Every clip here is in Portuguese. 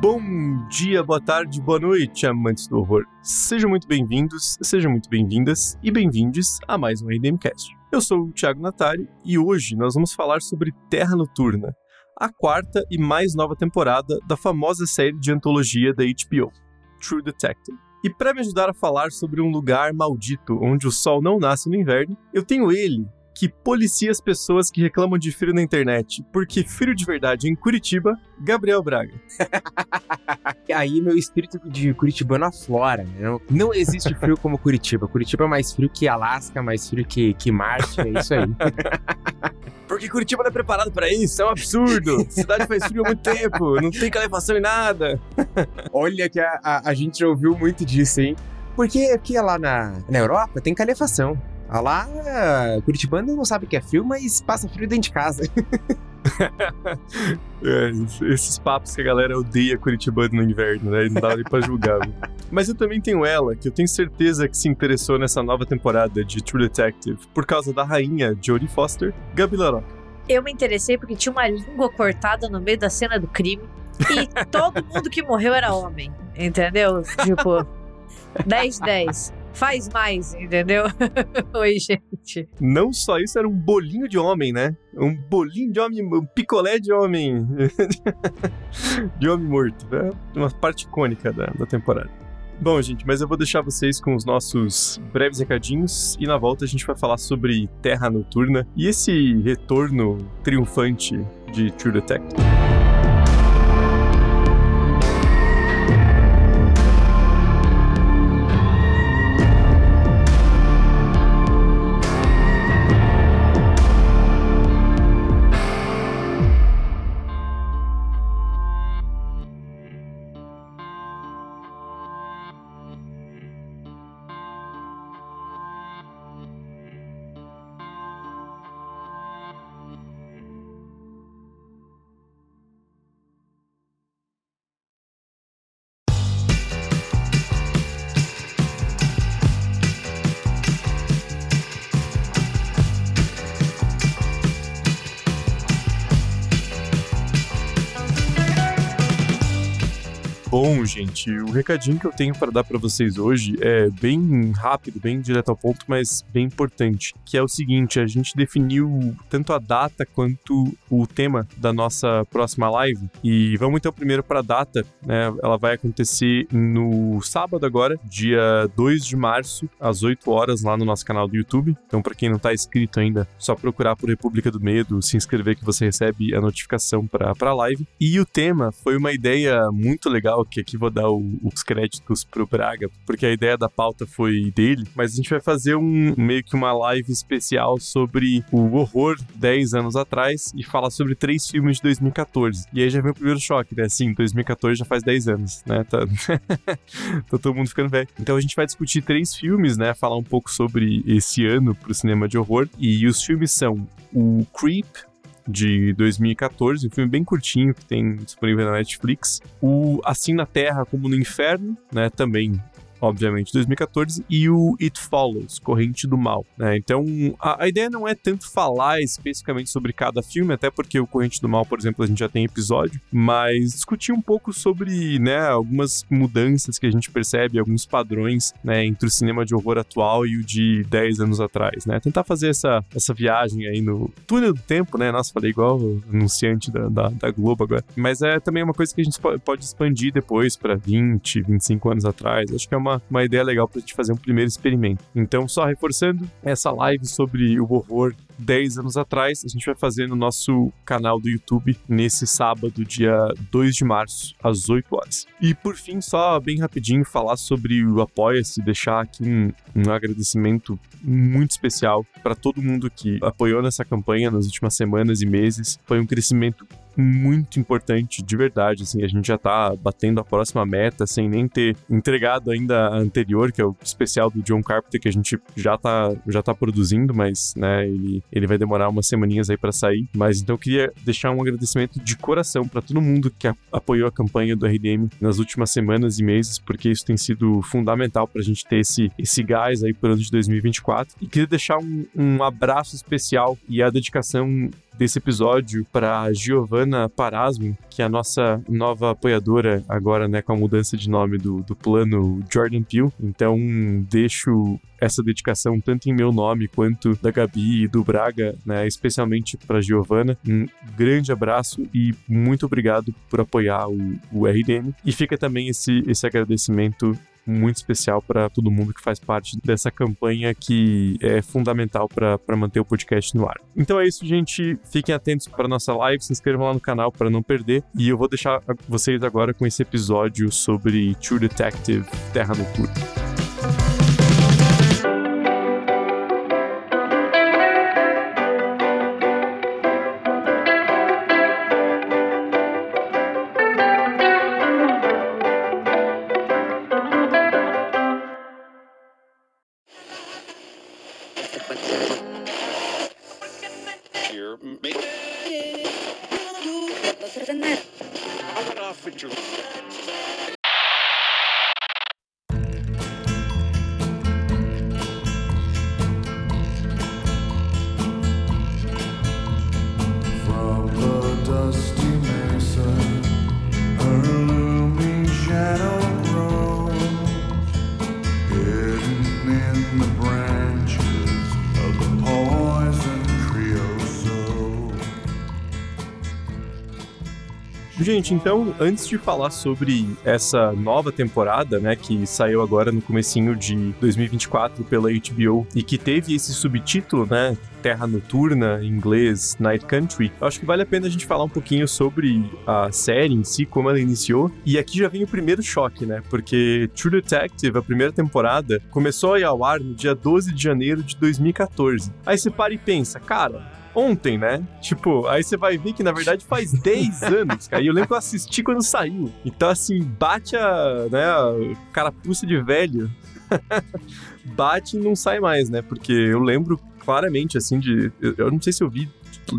Bom dia, boa tarde, boa noite, amantes do horror. Sejam muito bem-vindos, sejam muito bem-vindas e bem-vindes a mais um RDMcast. Eu sou o Thiago Natari e hoje nós vamos falar sobre Terra Noturna, a quarta e mais nova temporada da famosa série de antologia da HBO, True Detective. E para me ajudar a falar sobre um lugar maldito onde o sol não nasce no inverno, eu tenho ele, que policia as pessoas que reclamam de frio na internet, porque frio de verdade em Curitiba, Gabriel Braga. Aí meu espírito de curitibano aflora. Né? Não, não existe frio como Curitiba. Curitiba é mais frio que Alasca, mais frio que, que Marte, é isso aí. Porque Curitiba não é preparado para isso, é um absurdo. A cidade faz frio há muito tempo, não tem calefação em nada. Olha que a, a, a gente já ouviu muito disso, hein? Porque aqui lá na, na Europa tem calefação. Ah, lá, Curitibano não sabe o que é frio, mas passa frio dentro de casa. é, esses papos que a galera odeia Curitibano no inverno, né? Não dá nem pra julgar. mas eu também tenho ela, que eu tenho certeza que se interessou nessa nova temporada de True Detective por causa da rainha Jodie Foster, Gabi Laroca. Eu me interessei porque tinha uma língua cortada no meio da cena do crime e todo mundo que morreu era homem, entendeu? Tipo, 10-10. Faz mais, entendeu? Oi, gente. Não só isso, era um bolinho de homem, né? Um bolinho de homem, um picolé de homem. de homem morto. Né? Uma parte icônica da, da temporada. Bom, gente, mas eu vou deixar vocês com os nossos breves recadinhos e na volta a gente vai falar sobre Terra Noturna e esse retorno triunfante de True Detective. Gente, o recadinho que eu tenho para dar para vocês hoje é bem rápido, bem direto ao ponto, mas bem importante, que é o seguinte, a gente definiu tanto a data quanto o tema da nossa próxima live e vamos então primeiro para a data, né? Ela vai acontecer no sábado agora, dia 2 de março, às 8 horas lá no nosso canal do YouTube. Então, para quem não tá inscrito ainda, só procurar por República do Medo, se inscrever que você recebe a notificação para a live. E o tema foi uma ideia muito legal que aqui vou dar o, os créditos pro Braga, porque a ideia da pauta foi dele, mas a gente vai fazer um meio que uma live especial sobre o horror 10 anos atrás e falar sobre três filmes de 2014. E aí já vem o primeiro choque, né? Sim, 2014 já faz 10 anos, né? Tá... tá todo mundo ficando velho. Então a gente vai discutir três filmes, né? Falar um pouco sobre esse ano pro cinema de horror. E os filmes são o Creep, de 2014, um filme bem curtinho que tem disponível na Netflix. O Assim na Terra como no Inferno, né, também obviamente, 2014, e o It Follows, Corrente do Mal. Né? Então, a, a, ideia não é tanto falar especificamente sobre cada filme, até porque o Corrente do Mal, por exemplo, a gente já tem episódio, mas discutir um pouco sobre né, algumas mudanças que a gente percebe, alguns padrões né, entre o cinema de horror atual e o de 10 anos atrás. Né? Tentar fazer essa, essa viagem aí no túnel do tempo, né? Nossa, falei igual o anunciante da, da, da Globo agora. Mas é também uma coisa que a gente pode expandir depois para 20, 25 anos atrás. Acho que é uma uma, uma ideia legal pra gente fazer um primeiro experimento. Então, só reforçando, essa live sobre o horror 10 anos atrás, a gente vai fazer no nosso canal do YouTube nesse sábado, dia 2 de março, às 8 horas. E por fim, só bem rapidinho, falar sobre o Apoia-se, deixar aqui um, um agradecimento muito especial para todo mundo que apoiou nessa campanha nas últimas semanas e meses. Foi um crescimento muito importante, de verdade. Assim, a gente já tá batendo a próxima meta sem nem ter entregado ainda a anterior, que é o especial do John Carpenter, que a gente já tá, já tá produzindo, mas né, ele, ele vai demorar umas semaninhas aí para sair. Mas então eu queria deixar um agradecimento de coração para todo mundo que a, apoiou a campanha do RDM nas últimas semanas e meses, porque isso tem sido fundamental pra gente ter esse, esse gás aí pro ano de 2024. E queria deixar um, um abraço especial e a dedicação desse episódio para Giovanna Parasmo, que é a nossa nova apoiadora agora, né, com a mudança de nome do, do plano Jordan Peele. Então, deixo essa dedicação tanto em meu nome quanto da Gabi e do Braga, né, especialmente para Giovana. Um grande abraço e muito obrigado por apoiar o, o RDM. E fica também esse, esse agradecimento muito especial para todo mundo que faz parte dessa campanha que é fundamental para manter o podcast no ar. Então é isso, gente. Fiquem atentos para nossa live, se inscrevam lá no canal para não perder. E eu vou deixar vocês agora com esse episódio sobre True Detective Terra Noturna. Gente, então, antes de falar sobre essa nova temporada, né, que saiu agora no comecinho de 2024 pela HBO e que teve esse subtítulo, né, Terra Noturna, em inglês Night Country, eu acho que vale a pena a gente falar um pouquinho sobre a série em si, como ela iniciou. E aqui já vem o primeiro choque, né? Porque True Detective, a primeira temporada, começou a ir ao ar no dia 12 de janeiro de 2014. Aí você para e pensa, cara, ontem, né? Tipo, aí você vai ver que na verdade faz 10 anos, cara. E eu lembro que eu assisti quando saiu. Então, assim, bate a, né, a carapuça de velho. bate e não sai mais, né? Porque eu lembro claramente, assim, de. Eu não sei se eu vi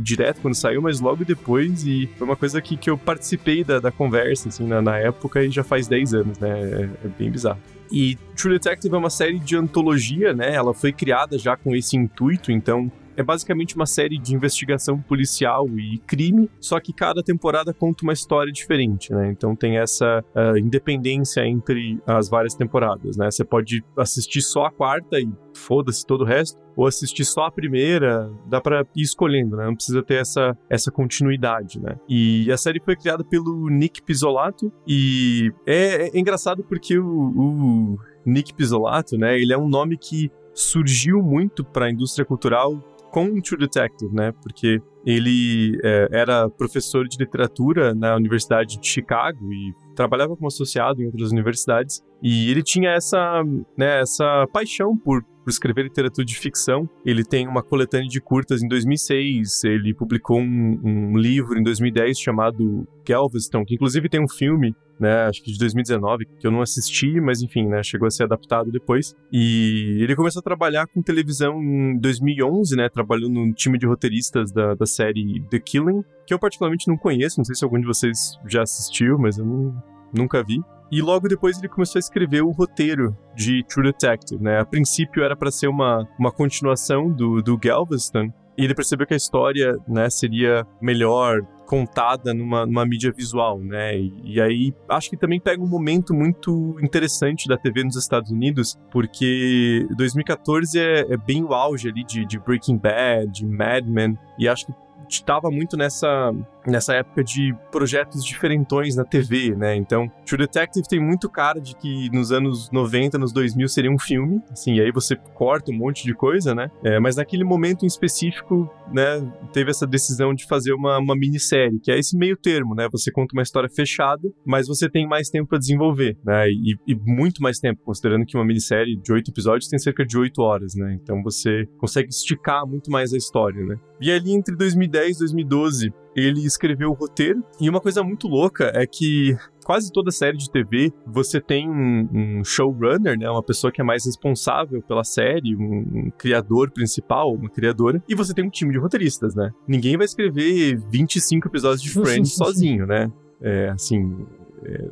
direto quando saiu, mas logo depois, e foi uma coisa que, que eu participei da, da conversa, assim, na, na época, e já faz 10 anos, né? É, é bem bizarro. E True Detective é uma série de antologia, né? Ela foi criada já com esse intuito, então é basicamente uma série de investigação policial e crime, só que cada temporada conta uma história diferente, né? Então tem essa uh, independência entre as várias temporadas, né? Você pode assistir só a quarta e foda-se todo o resto, ou assistir só a primeira, dá para ir escolhendo, né? Não precisa ter essa, essa continuidade, né? E a série foi criada pelo Nick Pizzolato e é, é engraçado porque o, o Nick Pizzolato, né? Ele é um nome que surgiu muito para a indústria cultural com True Detective, né? Porque ele é, era professor de literatura na Universidade de Chicago e trabalhava como associado em outras universidades. E ele tinha essa, né, essa paixão por, por escrever literatura de ficção. Ele tem uma coletânea de curtas em 2006, ele publicou um, um livro em 2010 chamado Galveston, que inclusive tem um filme né, acho que de 2019, que eu não assisti, mas enfim, né, chegou a ser adaptado depois. E ele começou a trabalhar com televisão em 2011, né, no time de roteiristas da, da série The Killing, que eu particularmente não conheço, não sei se algum de vocês já assistiu, mas eu não, nunca vi. E logo depois ele começou a escrever o roteiro de True Detective, né? A princípio era para ser uma, uma continuação do, do Galveston, e ele percebeu que a história, né, seria melhor contada numa, numa mídia visual, né? E, e, aí acho que também pega um momento muito interessante da TV nos Estados Unidos, porque 2014 é, é bem o auge ali de, de Breaking Bad, de Mad Men, e acho que estava muito nessa, nessa época de projetos diferentões na TV, né? Então, True Detective tem muito cara de que nos anos 90, nos 2000 seria um filme, assim, e aí você corta um monte de coisa, né? É, mas naquele momento em específico, né, teve essa decisão de fazer uma, uma minissérie, que é esse meio termo, né? Você conta uma história fechada, mas você tem mais tempo para desenvolver, né? E, e, muito mais tempo, considerando que uma minissérie de oito episódios tem cerca de oito horas, né? Então você consegue esticar muito mais a história, né? E ali entre 2010 e 2012, ele escreveu o roteiro. E uma coisa muito louca é que quase toda série de TV você tem um, um, showrunner, né, uma pessoa que é mais responsável pela série, um, um, criador principal, uma criadora, e você tem um time de roteiristas, né? Ninguém vai escrever 25 episódios de Friends sozinho, né? É, assim, é,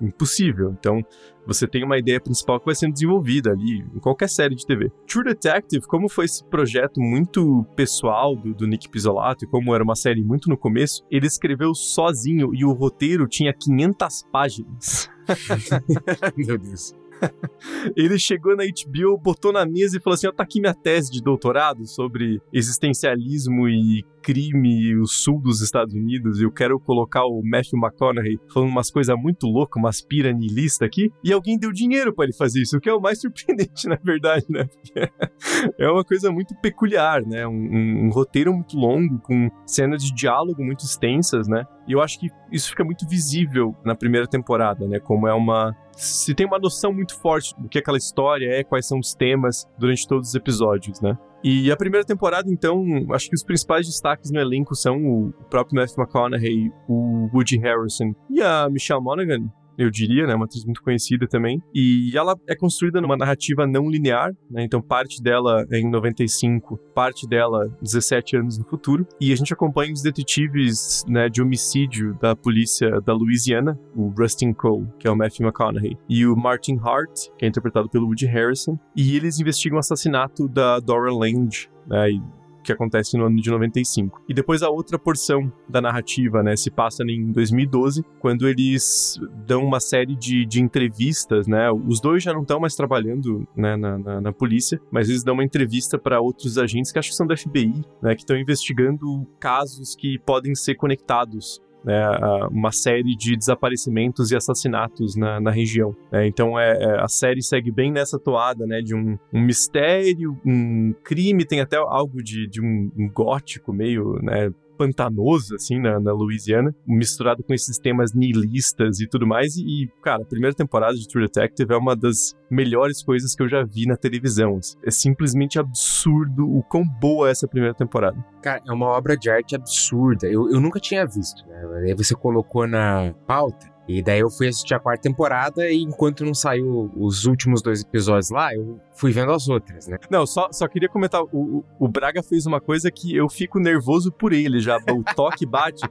impossível. Então, você tem uma ideia principal que vai sendo desenvolvida ali em qualquer série de TV. True Detective, como foi esse projeto muito pessoal do, do Nick Pizzolato e como era uma série muito no começo, ele escreveu sozinho e o roteiro tinha 500 páginas. Meu Deus. ele chegou na HBO, botou na mesa e falou assim: ó, tá aqui minha tese de doutorado sobre existencialismo e crime o sul dos Estados Unidos e eu quero colocar o Matthew McConaughey falando umas coisas muito loucas, umas pira nihilista aqui, e alguém deu dinheiro para ele fazer isso, o que é o mais surpreendente, na verdade, né? é uma coisa muito peculiar, né? Um, um, um, roteiro muito longo, com cenas de diálogo muito extensas, né? E eu acho que isso fica muito visível na primeira temporada, né? Como é uma se tem uma noção muito forte do que aquela história é, quais são os temas durante todos os episódios, né? E a primeira temporada, então, acho que os principais destaques no elenco são o próprio Matthew McConaughey, o Woody Harrison e a Michelle Monaghan, eu diria, né? Uma atriz muito conhecida também. E ela é construída numa narrativa não linear, né? Então, parte dela é em 95, parte dela 17 anos no futuro. E a gente acompanha os detetives né, de homicídio da polícia da Louisiana, o Rustin Cole, que é o Matthew McConaughey, e o Martin Hart, que é interpretado pelo Woody Harrison. E eles investigam o assassinato da Dora Lange, né? E que acontece no ano de 95. E depois a outra porção da narrativa, né, se passa em 2012, quando eles dão uma série de, de entrevistas, né, os dois já não estão mais trabalhando né, na, na, na, polícia, mas eles dão uma entrevista para outros agentes que acho que são da FBI, né, que estão investigando casos que podem ser conectados né, uma série de desaparecimentos e assassinatos na, na região. Né? Então é, é, a série segue bem nessa toada né, de um, um mistério, um crime, tem até algo de, de um, um gótico meio né, pantanoso, assim, na, na Louisiana, misturado com esses temas nihilistas e tudo mais. E, cara, a primeira temporada de True Detective é uma das melhores coisas que eu já vi na televisão. É simplesmente absurdo o quão boa é essa primeira temporada. Cara, é uma obra de arte absurda. Eu, eu nunca tinha visto, né? Você colocou na pauta. E daí eu fui assistir a quarta temporada e enquanto não saiu os últimos dois episódios lá, eu fui vendo as outras, né? Não, só, só queria comentar, o, o Braga fez uma coisa que eu fico nervoso por ele já, o toque bate,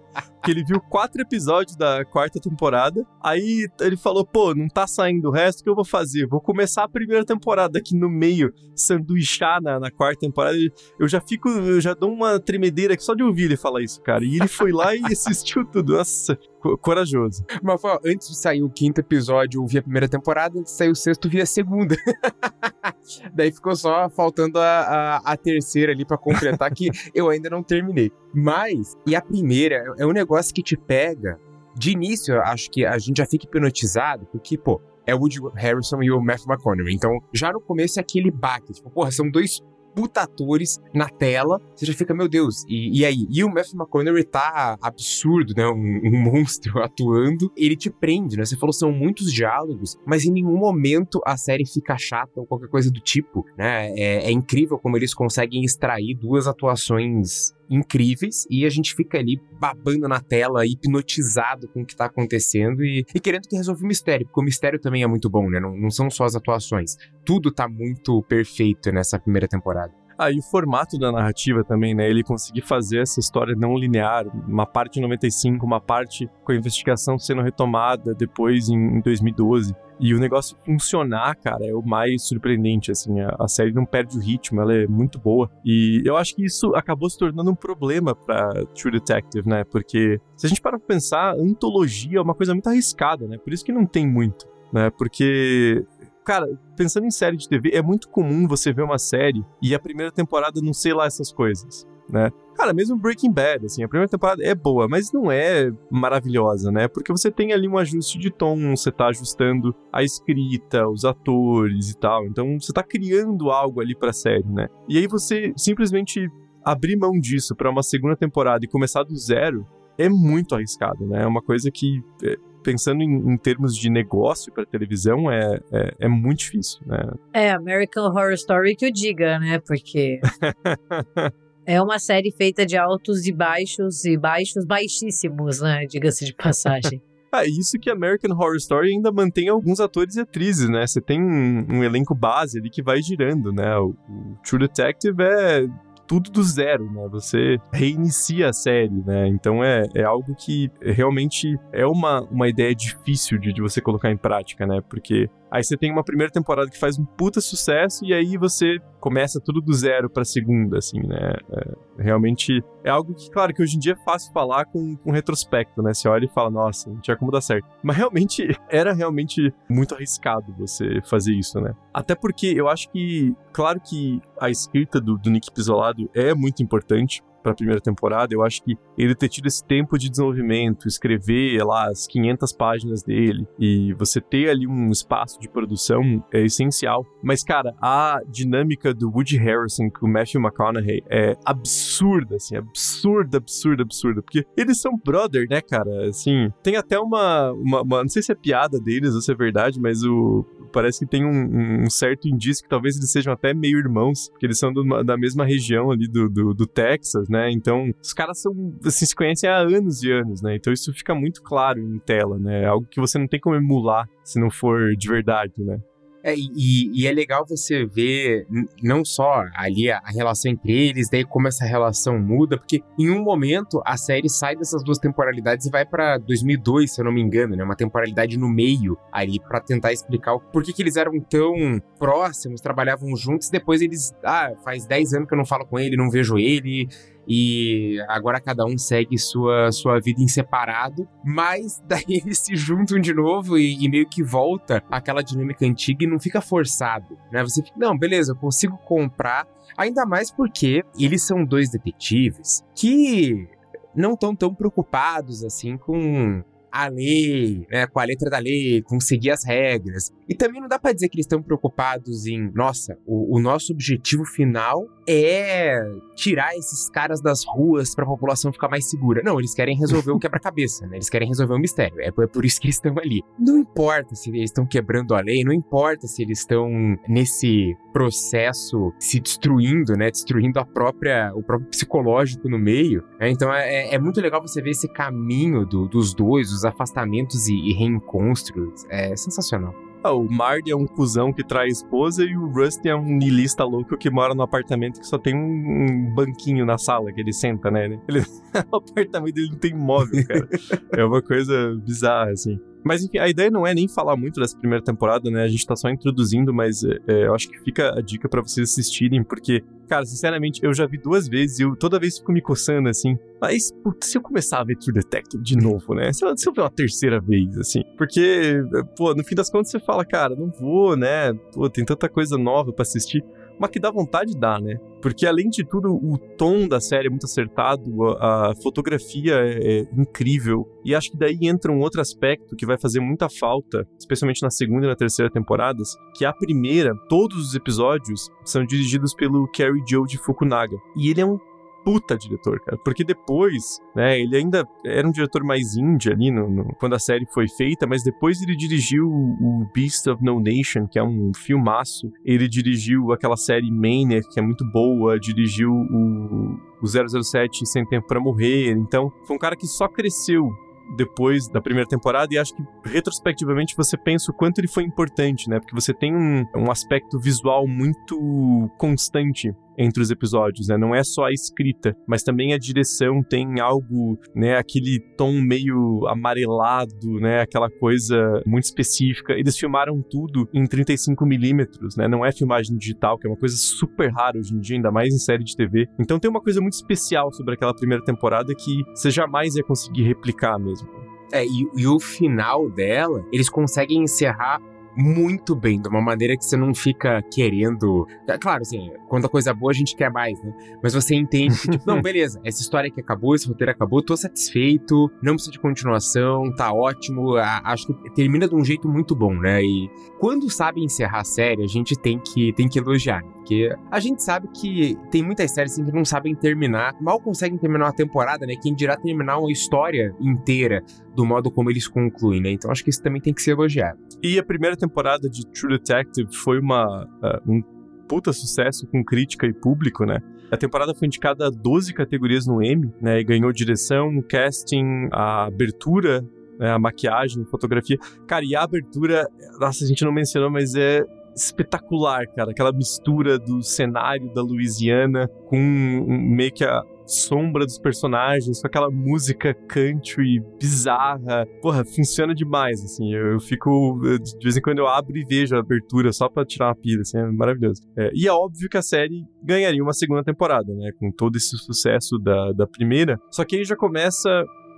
que ele viu quatro episódios da quarta temporada, aí ele falou, pô, não tá saindo o resto, o que eu vou fazer? Vou começar a primeira temporada aqui no meio, sanduichar na, na quarta temporada, eu já fico, eu já dou uma tremedeira aqui só de ouvir ele falar isso, cara, e ele foi lá e assistiu tudo, nossa, corajoso. Mas, ó, antes de sair o quinto episódio, eu vi a primeira temporada, antes de sair o sexto, eu vi a segunda. Daí ficou só faltando a, a, a terceira ali para completar, que eu ainda não terminei. Mas, e a primeira é um negócio que te pega. De início, acho que a gente já fica hipnotizado, porque, pô, é o Woody Harrison e o Matthew McConaughey. Então, já no começo é aquele baque. Tipo, porra, são dois puta atores na tela, você já fica, meu Deus, e, e aí? E o Matthew McConaughey tá absurdo, né? Um, um, monstro atuando. Ele te prende, né? Você falou, são muitos diálogos, mas em nenhum momento a série fica chata ou qualquer coisa do tipo, né? É, é incrível como eles conseguem extrair duas atuações incríveis e a gente fica ali babando na tela, hipnotizado com o que tá acontecendo e, e querendo que resolva o mistério, porque o mistério também é muito bom, né? Não, não são só as atuações. Tudo tá muito perfeito nessa primeira temporada. Ah, e o formato da narrativa também, né? Ele conseguir fazer essa história não linear, uma parte em 95, uma parte com a investigação sendo retomada depois em 2012. E o negócio funcionar, cara, é o mais surpreendente, assim. A, a, série não perde o ritmo, ela é muito boa. E eu acho que isso acabou se tornando um problema pra True Detective, né? Porque se a gente parar pra pensar, antologia é uma coisa muito arriscada, né? Por isso que não tem muito, né? Porque Cara, pensando em série de TV, é muito comum você ver uma série e a primeira temporada não sei lá essas coisas, né? Cara, mesmo Breaking Bad, assim, a primeira temporada é boa, mas não é maravilhosa, né? Porque você tem ali um ajuste de tom, você tá ajustando a escrita, os atores e tal. Então você tá criando algo ali pra série, né? E aí você simplesmente abrir mão disso para uma segunda temporada e começar do zero é muito arriscado, né? É uma coisa que é, pensando em, em termos de negócio para televisão, é, é, é, muito difícil, né? É, American Horror Story que eu diga, né? Porque é uma série feita de altos e baixos e baixos baixíssimos, né? Diga-se de passagem. Ah, isso que American Horror Story ainda mantém alguns atores e atrizes, né? Você tem um, um elenco base ali que vai girando, né? O, o True Detective é tudo do zero, né? Você reinicia a série, né? Então é, é algo que realmente é uma, uma ideia difícil de, de você colocar em prática, né? Porque Aí você tem uma primeira temporada que faz um puta sucesso e aí você começa tudo do zero pra segunda, assim, né? É, realmente é algo que, claro, que hoje em dia é fácil falar com, com retrospecto, né? Você olha e fala, nossa, não tinha como dar certo. Mas realmente, era realmente muito arriscado você fazer isso, né? Até porque eu acho que, claro que a escrita do, do Nick Pisolado é muito importante, para a primeira temporada, eu acho que ele ter tido esse tempo de desenvolvimento, escrever lá as 500 páginas dele e você ter ali um espaço de produção é essencial. Mas, cara, a dinâmica do Woody Harrison com o Matthew McConaughey é absurda, assim, absurda, absurda, absurda. Porque eles são brother, né, cara? Assim, tem até uma, uma, uma Não sei se é piada deles ou se é verdade, mas o. Parece que tem um, um certo indício que talvez eles sejam até meio irmãos, porque eles são do, da mesma região ali do, do, do Texas, né? Então, os caras são, assim, se conhecem há anos e anos, né? Então isso fica muito claro em tela, né? É algo que você não tem como emular se não for de verdade, né? É, e, e, é legal você ver não só ali a, a, relação entre eles, daí como essa relação muda, porque em um momento a série sai dessas duas temporalidades e vai para 2002, se eu não me engano, né? Uma temporalidade no meio ali para tentar explicar porquê que eles eram tão próximos, trabalhavam juntos, depois eles, ah, faz 10 anos que eu não falo com ele, não vejo ele, e agora cada um segue sua, sua vida em separado, mas daí eles se juntam de novo e, e meio que volta aquela dinâmica antiga e não fica forçado, né? Você fica, não, beleza, eu consigo comprar, ainda mais porque eles são dois detetives que não estão tão preocupados assim com a lei, né, com a letra da lei, com seguir as regras. E também não dá para dizer que eles estão preocupados em, nossa, o, o, nosso objetivo final é tirar esses caras das ruas para a população ficar mais segura. Não, eles querem resolver o quebra-cabeça, né? Eles querem resolver o mistério. É por, é por isso que eles estão ali. Não importa se eles estão quebrando a lei, não importa se eles estão nesse processo se destruindo, né? Destruindo a própria, o próprio psicológico no meio. Né? Então é, é, é, muito legal você ver esse caminho do, dos dois, os afastamentos e, e reencontros. É sensacional. Ah, o Marty é um cuzão que trai a esposa e o Rusty é um niilista louco que mora no apartamento que só tem um, um banquinho na sala que ele senta, né? Ele... o apartamento dele não tem móvel, cara. é uma coisa bizarra, assim. Mas enfim, a ideia não é nem falar muito dessa primeira temporada, né? A gente tá só introduzindo, mas é, é eu acho que fica a dica para vocês assistirem, porque, cara, sinceramente, eu já vi duas vezes e eu toda vez fico me coçando assim. Mas, putz, se eu começar a ver True Detective de novo, né? Se eu, se eu ver uma terceira vez, assim. Porque, pô, no fim das contas você fala, cara, não vou, né? Pô, tem tanta coisa nova para assistir mas que dá vontade dá, né? Porque além de tudo, o tom da série é muito acertado, a, a fotografia é, é, incrível. E acho que daí entra um outro aspecto que vai fazer muita falta, especialmente na segunda e na terceira temporadas, que a primeira, todos os episódios são dirigidos pelo Kerry Joe de Fukunaga. E ele é um puta diretor, cara. Porque depois, né, ele ainda era um diretor mais indie ali no, no, quando a série foi feita, mas depois ele dirigiu o, Beast of No Nation, que é um filmaço. Ele dirigiu aquela série Maniac, que é muito boa, dirigiu o, o 007 Sem Tempo para Morrer. Então, foi um cara que só cresceu depois da primeira temporada e acho que retrospectivamente você pensa o quanto ele foi importante, né? Porque você tem um, um aspecto visual muito constante entre os episódios, né? Não é só a escrita, mas também a direção tem algo, né? Aquele tom meio amarelado, né? Aquela coisa muito específica. Eles filmaram tudo em 35 milímetros, né? Não é filmagem digital, que é uma coisa super rara hoje em dia, ainda mais em série de TV. Então tem uma coisa muito especial sobre aquela primeira temporada que você jamais ia conseguir replicar mesmo. É, e, e, o final dela, eles conseguem encerrar muito bem, de uma maneira que você não fica querendo. É, claro, assim, quando a coisa é boa a gente quer mais, né? Mas você entende que, tipo, não, beleza, essa história aqui acabou, esse roteiro acabou, tô satisfeito, não precisa de continuação, tá ótimo, acho que termina de um jeito muito bom, né? E quando sabe encerrar a série, a gente tem que, tem que elogiar, né? Porque a gente sabe que tem muitas séries assim, que não sabem terminar, mal conseguem terminar uma temporada, né? Quem dirá terminar uma história inteira do modo como eles concluem, né? Então acho que isso também tem que ser elogiado. E a primeira temporada de True Detective foi uma, uh, um puta sucesso com crítica e público, né? A temporada foi indicada a 12 categorias no Emmy, né? E ganhou direção, casting, a abertura, né? a maquiagem, fotografia. Cara, e a abertura, nossa, a gente não mencionou, mas é espetacular, cara. Aquela mistura do cenário da Louisiana com meio que a sombra dos personagens, com aquela música country bizarra. Porra, funciona demais, assim. Eu, eu, fico. De vez em quando eu abro e vejo a abertura só pra tirar uma pila, assim, é maravilhoso. É, e é óbvio que a série ganharia uma segunda temporada, né? Com todo esse sucesso da, da primeira. Só que aí já começa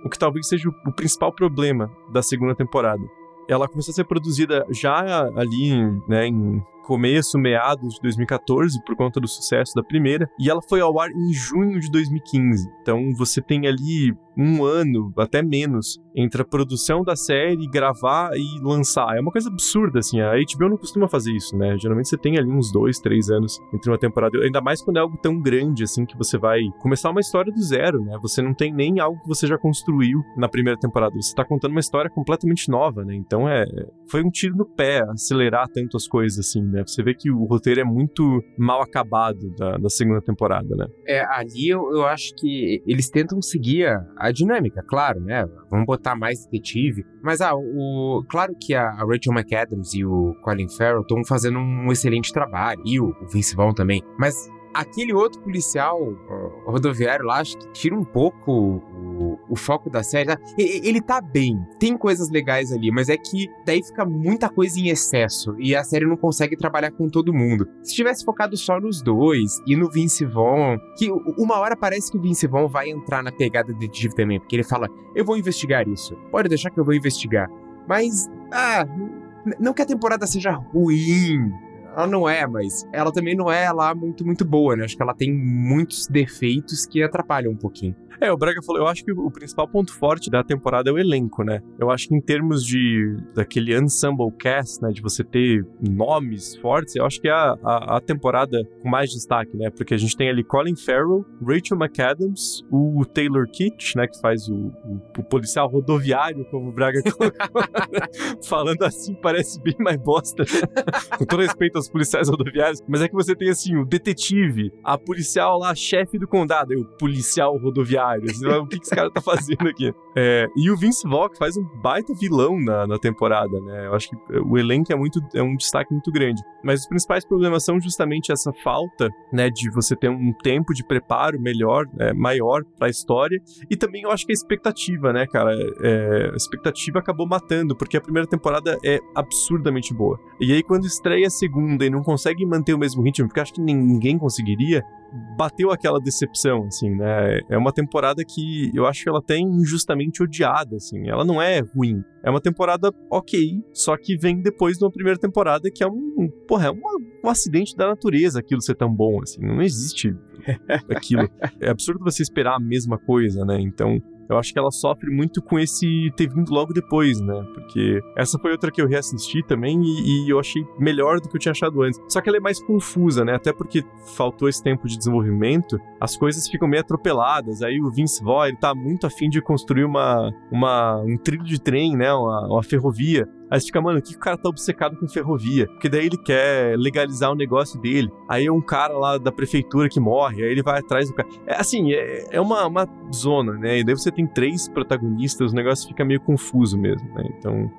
o que talvez seja o, o principal problema da segunda temporada. Ela começou a ser produzida já ali, né, em começo, meados de 2014, por conta do sucesso da primeira, e ela foi ao ar em junho de 2015. Então você tem ali um ano, até menos, entre a produção da série, gravar e lançar. É uma coisa absurda, assim. A HBO não costuma fazer isso, né? Geralmente você tem ali uns dois, três anos entre uma temporada. Ainda mais quando é algo tão grande, assim, que você vai começar uma história do zero, né? Você não tem nem algo que você já construiu na primeira temporada. Você tá contando uma história completamente nova, né? Então é. Foi um tiro no pé acelerar tanto as coisas, assim, né? Você vê que o roteiro é muito mal acabado da, da segunda temporada, né? É, ali eu, eu acho que eles tentam seguir a, a dinâmica, claro, né? Vamos botar mais detetive. Mas, ah, o, claro que a, Rachel McAdams e o Colin Farrell estão fazendo um excelente trabalho. E o, o Vince Vaughn também. Mas aquele outro policial rodoviário lá, acho que tira um pouco o, foco da série. Tá? Ele tá bem, tem coisas legais ali, mas é que daí fica muita coisa em excesso e a série não consegue trabalhar com todo mundo. Se tivesse focado só nos dois e no Vince Vaughn, que uma hora parece que o Vince Vaughn vai entrar na pegada de detetive também, porque ele fala: Eu vou investigar isso, pode deixar que eu vou investigar. Mas, ah, não que a temporada seja ruim, ela não é, mas ela também não é lá muito, muito boa, né? Acho que ela tem muitos defeitos que atrapalham um pouquinho. É, o Braga falou, eu acho que o principal ponto forte da temporada é o elenco, né? Eu acho que em termos de daquele ensemble cast, né, de você ter nomes fortes, eu acho que é a, a, a temporada com mais destaque, né? Porque a gente tem ali Colin Farrell, Rachel McAdams, o Taylor Kitsch, né, que faz o, o, o policial rodoviário, como o Braga colocou. Falando assim, parece bem mais bosta. com todo respeito aos policiais rodoviários, mas é que você tem assim, o detetive, a policial lá, chefe do condado, o policial rodoviário o que, que esse cara tá fazendo aqui? É, e o Vince Vaughn faz um baita vilão na, na temporada, né? Eu acho que o elenco é, muito, é um destaque muito grande. Mas os principais problemas são justamente essa falta, né, de você ter um tempo de preparo melhor, é, maior pra história. E também eu acho que a expectativa, né, cara? É, a expectativa acabou matando, porque a primeira temporada é absurdamente boa. E aí, quando estreia a segunda e não consegue manter o mesmo ritmo, porque acho que ninguém conseguiria, bateu aquela decepção, assim, né? É uma temporada que eu acho que ela tem injustamente odiada, assim. Ela não é ruim. É uma temporada ok, só que vem depois de uma primeira temporada que é um, porra, é uma, um acidente da natureza aquilo ser tão bom, assim. Não existe aquilo. É absurdo você esperar a mesma coisa, né? Então, eu acho que ela sofre muito com esse ter vindo logo depois, né? Porque essa foi outra que eu reassisti também e, e, eu achei melhor do que eu tinha achado antes. Só que ela é mais confusa, né? Até porque faltou esse tempo de desenvolvimento, as coisas ficam meio atropeladas. Aí o Vince Vaughn, ele tá muito afim de construir uma, uma, um trilho de trem, né? Uma, uma ferrovia. Aí você fica, mano, que o cara tá obcecado com ferrovia? Porque daí ele quer legalizar o negócio dele. Aí é um cara lá da prefeitura que morre, aí ele vai atrás do cara. É assim, é, é uma, uma zona, né? E daí você tem três protagonistas, o negócio fica meio confuso mesmo, né? Então,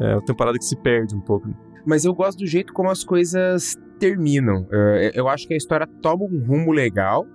é uma temporada que se perde um pouco. Mas eu gosto do jeito como as coisas terminam. Eu acho que a história toma um rumo legal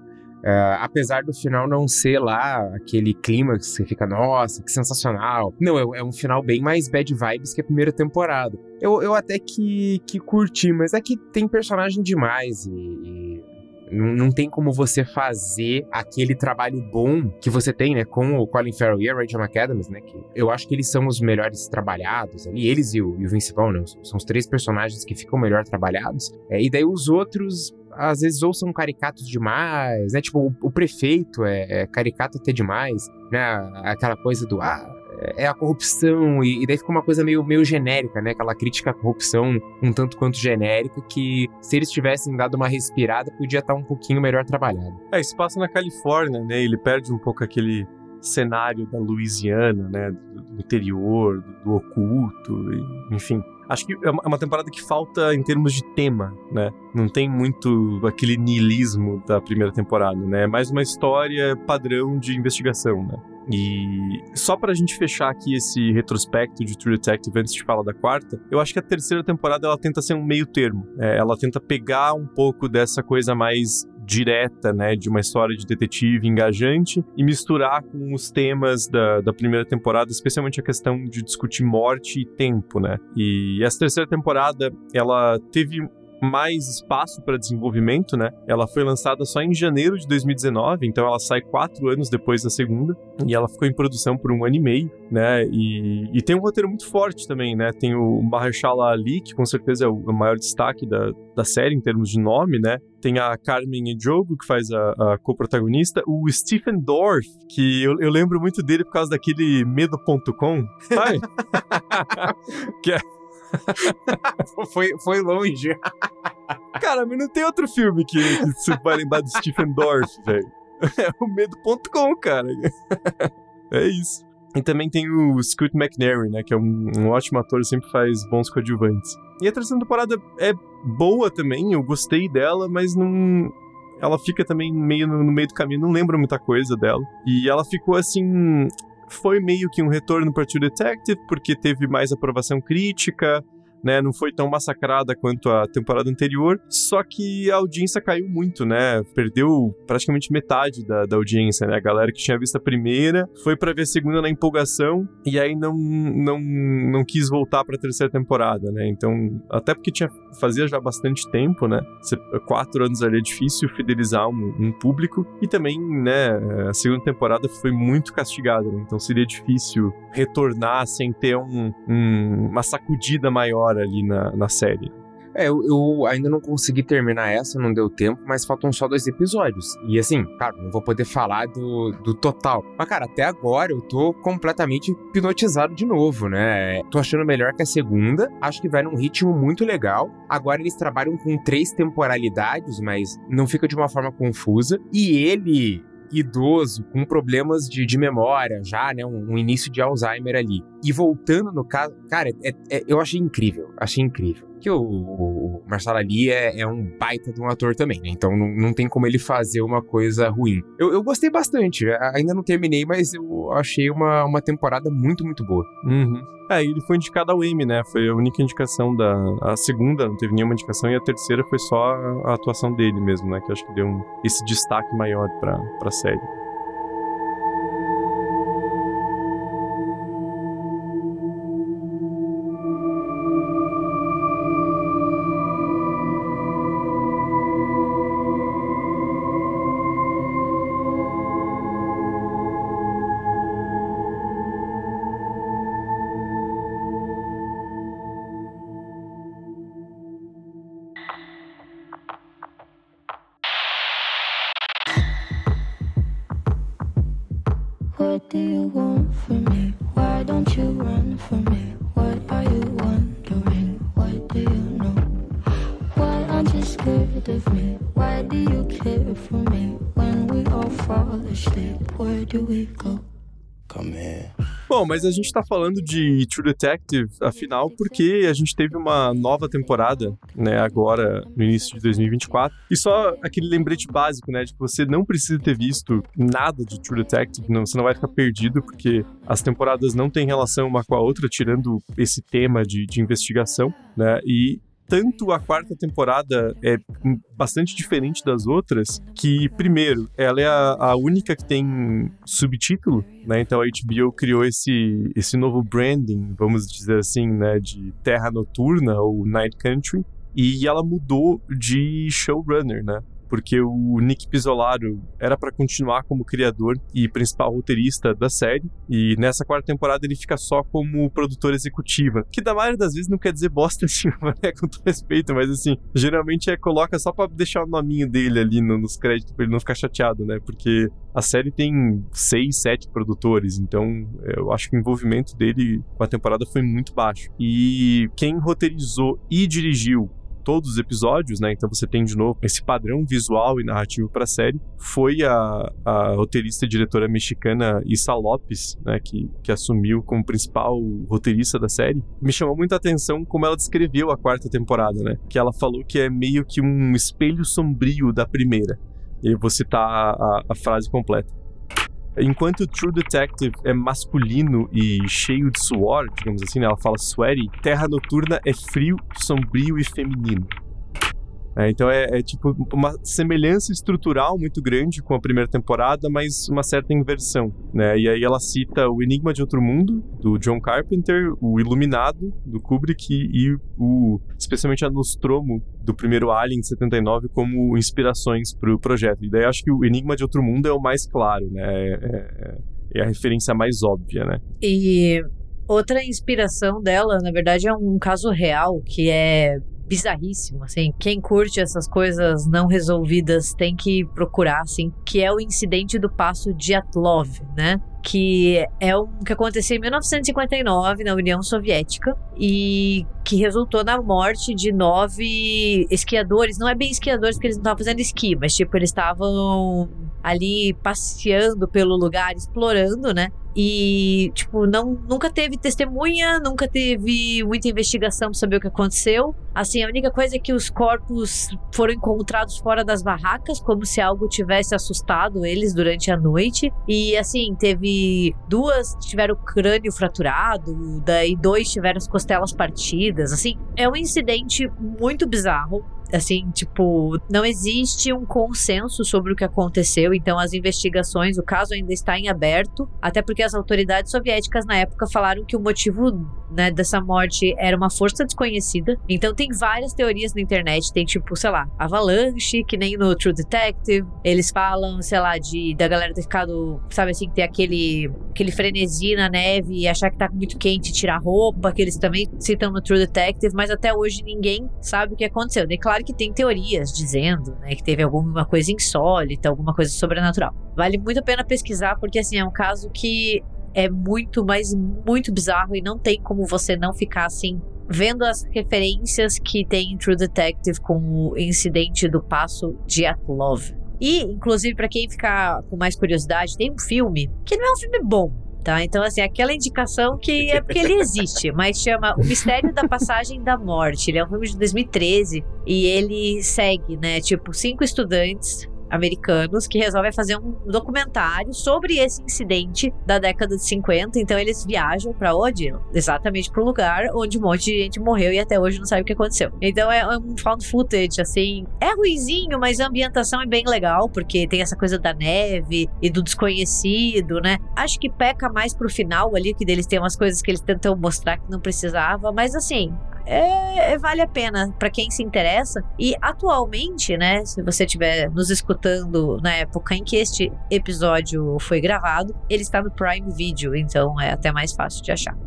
Uh, apesar do final não ser lá aquele clima que você fica, nossa, que sensacional. Não, é, é, um final bem mais bad vibes que a primeira temporada. Eu, eu até que, que curti, mas é que tem personagem demais e, e não, não, tem como você fazer aquele trabalho bom que você tem, né, com o Colin Farrell e a Rachel McAdams, né, que eu acho que eles são os melhores trabalhados ali, eles e o, e o Vince Vaughn, né, são os três personagens que ficam melhor trabalhados, é, e daí os outros às vezes ou são caricatos demais, né? Tipo, o, o prefeito é, é, caricato até demais, né? Aquela coisa do ah, é a corrupção, e, e, daí fica uma coisa meio, meio genérica, né? Aquela crítica à corrupção um tanto quanto genérica, que se eles tivessem dado uma respirada, podia estar um pouquinho melhor trabalhado. É, isso passa na Califórnia, né? Ele perde um pouco aquele cenário da Louisiana, né? Do, do interior, do, do oculto, e, enfim. Acho que é, é uma temporada que falta em termos de tema, né? Não tem muito aquele niilismo da primeira temporada, né? É mais uma história padrão de investigação, né? E só pra gente fechar aqui esse retrospecto de True Detective antes de falar da quarta, eu acho que a terceira temporada ela tenta ser um meio termo. É, ela tenta pegar um pouco dessa coisa mais direta, né, de uma história de detetive engajante e misturar com os temas da, da primeira temporada, especialmente a questão de discutir morte e tempo, né. E essa terceira temporada, ela teve mais espaço para desenvolvimento, né? Ela foi lançada só em janeiro de 2019, então ela sai quatro anos depois da segunda, e ela ficou em produção por um ano e meio, né? E, e tem um roteiro muito forte também, né? Tem o Mahershala Ali, que com certeza é o maior destaque da, da série em termos de nome, né? Tem a Carmen Ejogo, que faz a, a co-protagonista. O Stephen Dorff, que eu, eu, lembro muito dele por causa daquele Medo.com, sabe? que é foi, foi longe. Cara, mas não tem outro filme que, que você vai lembrar do Stephen Dorff, velho. É o medo.com, cara. É isso. E também tem o Scoot McNairy, né? Que é um, um, ótimo ator, sempre faz bons coadjuvantes. E a terceira temporada é boa também, eu gostei dela, mas não. Ela fica também meio no, no meio do caminho, não lembro muita coisa dela. E ela ficou assim foi meio que um retorno para True Detective, porque teve mais aprovação crítica, né? Não foi tão massacrada quanto a temporada anterior, só que a audiência caiu muito, né? Perdeu praticamente metade da, da audiência, né? A galera que tinha visto a primeira foi para ver a segunda na empolgação e aí não, não, não quis voltar para a terceira temporada, né? Então, até porque tinha fazia já bastante tempo, né? Quatro anos ali é difícil fidelizar um, um público e também, né? A segunda temporada foi muito castigada, né? então seria difícil retornar sem ter um, um, uma sacudida maior ali na, na série. É, eu, eu, ainda não consegui terminar essa, não deu tempo, mas faltam só dois episódios. E assim, cara, não vou poder falar do, do total. Mas, cara, até agora eu tô completamente hipnotizado de novo, né? Tô achando melhor que a segunda. Acho que vai num ritmo muito legal. Agora eles trabalham com três temporalidades, mas não fica de uma forma confusa. E ele idoso, com problemas de, de memória já, né? Um, um, início de Alzheimer ali. E voltando no caso, cara, é, é, eu achei incrível, achei incrível. Que o, o, Marcelo Ali é, é, um baita de um ator também, né? Então não, não tem como ele fazer uma coisa ruim. Eu, eu gostei bastante, ainda não terminei, mas eu achei uma, uma temporada muito, muito boa. Uhum. É, ele foi indicado ao Emmy, né? Foi a única indicação da. A segunda não teve nenhuma indicação e a terceira foi só a atuação dele mesmo, né? Que acho que deu um, esse destaque maior pra, pra série. Mas a gente tá falando de True Detective, afinal, porque a gente teve uma nova temporada, né, agora no início de 2024. E só aquele lembrete básico, né, de que você não precisa ter visto nada de True Detective, não, você não vai ficar perdido, porque as temporadas não têm relação uma com a outra, tirando esse tema de, de investigação, né, e tanto a quarta temporada é bastante diferente das outras, que, primeiro, ela é a, a única que tem subtítulo, né? Então a HBO criou esse, esse novo branding, vamos dizer assim, né? De Terra Noturna ou Night Country. E ela mudou de showrunner, né? Porque o Nick Pizzolaro era para continuar como criador e principal roteirista da série, e nessa quarta temporada ele fica só como produtor executiva, que da maioria das vezes não quer dizer bosta nenhuma, né, com todo respeito, mas assim, geralmente é coloca só para deixar o nominho dele ali no, nos créditos pra ele não ficar chateado, né, porque a série tem seis, sete produtores, então eu acho que o envolvimento dele com a temporada foi muito baixo. E quem roteirizou e dirigiu todos os episódios, né? Então você tem de novo esse padrão visual e narrativo para a série. Foi a, a roteirista e diretora mexicana Issa Lopes, né? Que, que assumiu como principal roteirista da série. Me chamou muita atenção como ela descreveu a quarta temporada, né? Que ela falou que é meio que um espelho sombrio da primeira. E eu vou citar a, a frase completa. Enquanto True Detective é masculino e cheio de suor, digamos assim, né? ela fala sweaty, Terra Noturna é frio, sombrio e feminino. É, então é, é, tipo uma semelhança estrutural muito grande com a primeira temporada, mas uma certa inversão, né? E aí ela cita o Enigma de Outro Mundo do John Carpenter, o Iluminado do Kubrick e o especialmente a Nostromo do primeiro Alien de 79 como inspirações para o projeto. E daí acho que o Enigma de Outro Mundo é o mais claro, né? É, é, é a referência mais óbvia, né? E outra inspiração dela, na verdade, é um caso real que é bizarríssimo, assim. Quem curte essas coisas não resolvidas tem que procurar, assim, que é o incidente do passo de Atlov, né? Que é um que aconteceu em 1959 na União Soviética e que resultou na morte de nove esquiadores. Não é bem esquiadores porque eles não estavam fazendo esqui, mas tipo, eles estavam ali passeando pelo lugar, explorando, né? E, tipo, não, nunca teve testemunha, nunca teve muita investigação pra saber o que aconteceu. Assim, a única coisa é que os corpos foram encontrados fora das barracas, como se algo tivesse assustado eles durante a noite. E, assim, teve duas tiveram o crânio fraturado, daí dois tiveram as costelas partidas. Assim, é um incidente muito bizarro assim, tipo, não existe um consenso sobre o que aconteceu, então as investigações, o caso ainda está em aberto, até porque as autoridades soviéticas na época falaram que o motivo, né, dessa morte era uma força desconhecida. Então tem várias teorias na internet, tem tipo, sei lá, avalanche, que nem no True Detective, eles falam, sei lá, de da galera ter ficado, sabe assim, ter aquele aquele frenesi na neve e achar que tá muito quente, tirar roupa, que eles também citam no True Detective, mas até hoje ninguém sabe o que aconteceu. É claro que tem teorias dizendo né, que teve alguma coisa insólita, alguma coisa sobrenatural. Vale muito a pena pesquisar, porque assim, é um caso que é muito, mas muito bizarro e não tem como você não ficar assim vendo as referências que tem em True Detective com o incidente do passo de Atlov. E, inclusive, para quem ficar com mais curiosidade, tem um filme que não é um filme bom, tá? Então, assim, aquela indicação que é porque ele existe, mas chama O Mistério da Passagem da Morte. Ele é um filme de 2013 e ele segue, né? Tipo, cinco estudantes americanos que resolvem fazer um documentário sobre esse incidente da década de 50. Então eles viajam para onde? Exatamente para o lugar onde um monte de gente morreu e até hoje não sabe o que aconteceu. Então é um found footage, assim. É ruizinho, mas a ambientação é bem legal, porque tem essa coisa da neve e do desconhecido, né? Acho que peca mais pro final ali, que deles tem umas coisas que eles tentam mostrar que não precisava, mas assim, é, é, vale a pena para quem se interessa. E atualmente, né, se você estiver nos escutando na época em que este episódio foi gravado, ele está no Prime Video, então é até mais fácil de achar.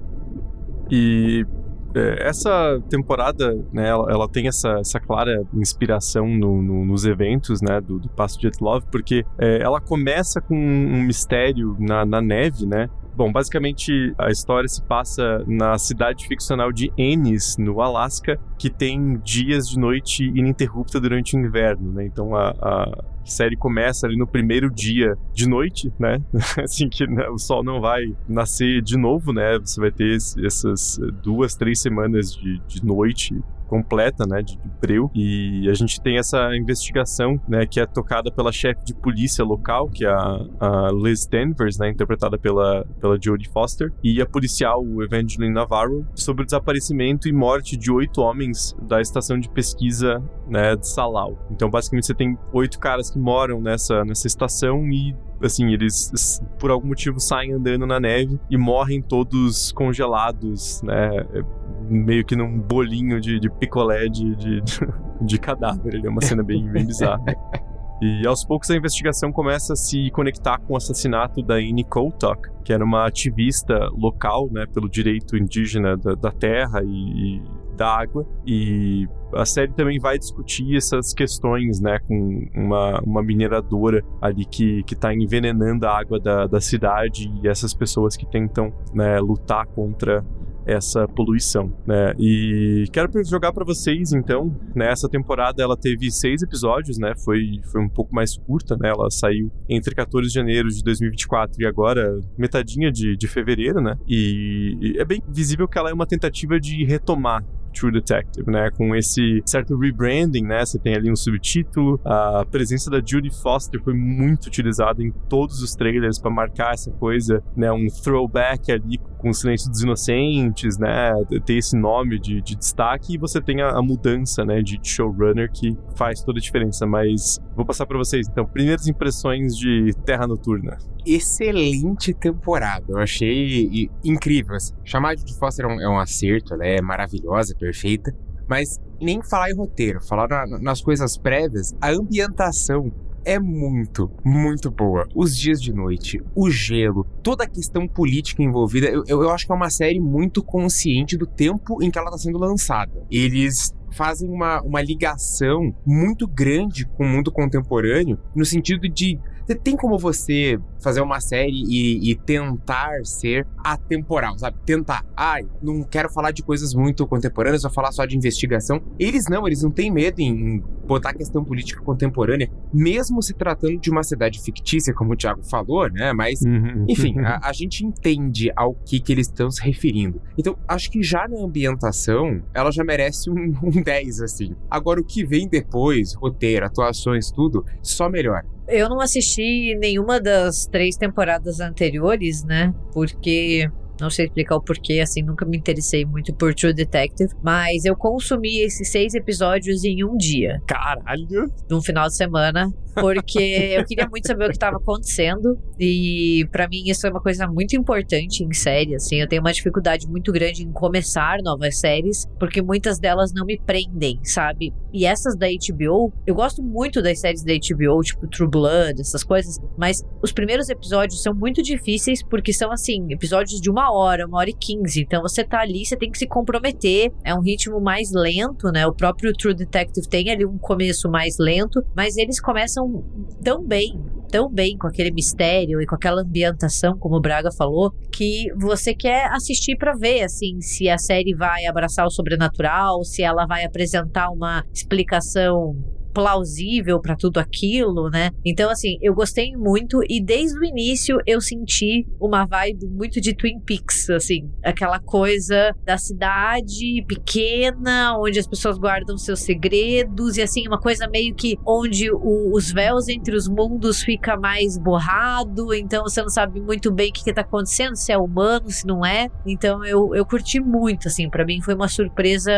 E é, essa temporada, né, ela, ela tem essa, essa, clara inspiração no, no, nos eventos, né, do, do Passo de Love, porque é, ela começa com um mistério na, na neve, né, Bom, basicamente a história se passa na cidade ficcional de Ennis, no Alasca, que tem dias de noite ininterrupta durante o inverno, né? Então a, a série começa ali no primeiro dia de noite, né? assim que né, o sol não vai nascer de novo, né? Você vai ter essas duas, três semanas de, de noite completa, né, de, de breu. E a gente tem essa investigação, né, que é tocada pela chefe de polícia local, que é a, a Liz Danvers, né, interpretada pela, pela Jodie Foster, e a policial Evangeline Navarro, sobre o desaparecimento e morte de oito homens da estação de pesquisa, né, de Salau. Então, basicamente, você tem oito caras que moram nessa, nessa estação e assim, eles por algum motivo saem andando na neve e morrem todos congelados, né? Meio que num bolinho de, de picolé de, de, de cadáver. É uma cena bem, bem bizarra. E aos poucos a investigação começa a se conectar com o assassinato da Annie Koltok, que era uma ativista local, né, pelo direito indígena da, da terra e da água. E a série também vai discutir essas questões, né, com uma, uma mineradora ali que, que tá envenenando a água da, da cidade e essas pessoas que tentam, né, lutar contra essa poluição, né? E quero jogar para vocês, então, né? Essa temporada ela teve seis episódios, né? Foi, foi um pouco mais curta, né? Ela saiu entre 14 de janeiro de 2024 e agora metadinha de, de fevereiro, né? E, e é bem visível que ela é uma tentativa de retomar True Detective, né? Com esse certo rebranding, né? Você tem ali um subtítulo. A presença da Judy Foster foi muito utilizada em todos os trailers para marcar essa coisa, né? Um throwback ali com o Silêncio dos Inocentes, né? Ter esse nome de, de destaque e você tem a, a mudança, né? De showrunner que faz toda a diferença. Mas vou passar para vocês, então, primeiras impressões de Terra Noturna. Excelente temporada, eu achei incrível. Assim. Chamar de Foster é um, é um acerto, ela é maravilhosa, perfeita. Mas nem falar em roteiro, falar na, nas coisas prévias, a ambientação é muito, muito boa. Os dias de noite, o gelo, toda a questão política envolvida, eu, eu acho que é uma série muito consciente do tempo em que ela está sendo lançada. Eles fazem uma, uma ligação muito grande com o mundo contemporâneo, no sentido de tem como você fazer uma série e, e, tentar ser atemporal, sabe? Tentar. Ai, não quero falar de coisas muito contemporâneas, vou falar só de investigação. Eles não, eles não têm medo em botar questão política contemporânea, mesmo se tratando de uma cidade fictícia, como o Thiago falou, né? Mas, uhum. enfim, a, a, gente entende ao que, que eles estão se referindo. Então, acho que já na ambientação, ela já merece um, um 10, assim. Agora, o que vem depois, roteiro, atuações, tudo, só melhor. Eu não assisti nenhuma das três temporadas anteriores, né? Porque não sei explicar o porquê, assim, nunca me interessei muito por True Detective. Mas eu consumi esses seis episódios em um dia. Caralho! Num final de semana porque eu queria muito saber o que estava acontecendo e para mim isso é uma coisa muito importante em série, assim, eu tenho uma dificuldade muito grande em começar novas séries, porque muitas delas não me prendem, sabe? E essas da HBO, eu gosto muito das séries da HBO, tipo True Blood, essas coisas, mas os primeiros episódios são muito difíceis porque são assim, episódios de uma hora, uma hora e quinze, então você tá ali, você tem que se comprometer, é um ritmo mais lento, né? O próprio True Detective tem ali um começo mais lento, mas eles começam começam tão bem, tão bem com aquele mistério e com aquela ambientação, como o Braga falou, que você quer assistir para ver assim se a série vai abraçar o sobrenatural, se ela vai apresentar uma explicação plausível para tudo aquilo, né? Então, assim, eu gostei muito e desde o início eu senti uma vibe muito de Twin Peaks, assim, aquela coisa da cidade pequena, onde as pessoas guardam seus segredos e assim, uma coisa meio que onde o, os véus entre os mundos fica mais borrado, então você não sabe muito bem o que, que tá acontecendo, se é humano, se não é. Então eu, eu curti muito, assim, para mim foi uma surpresa,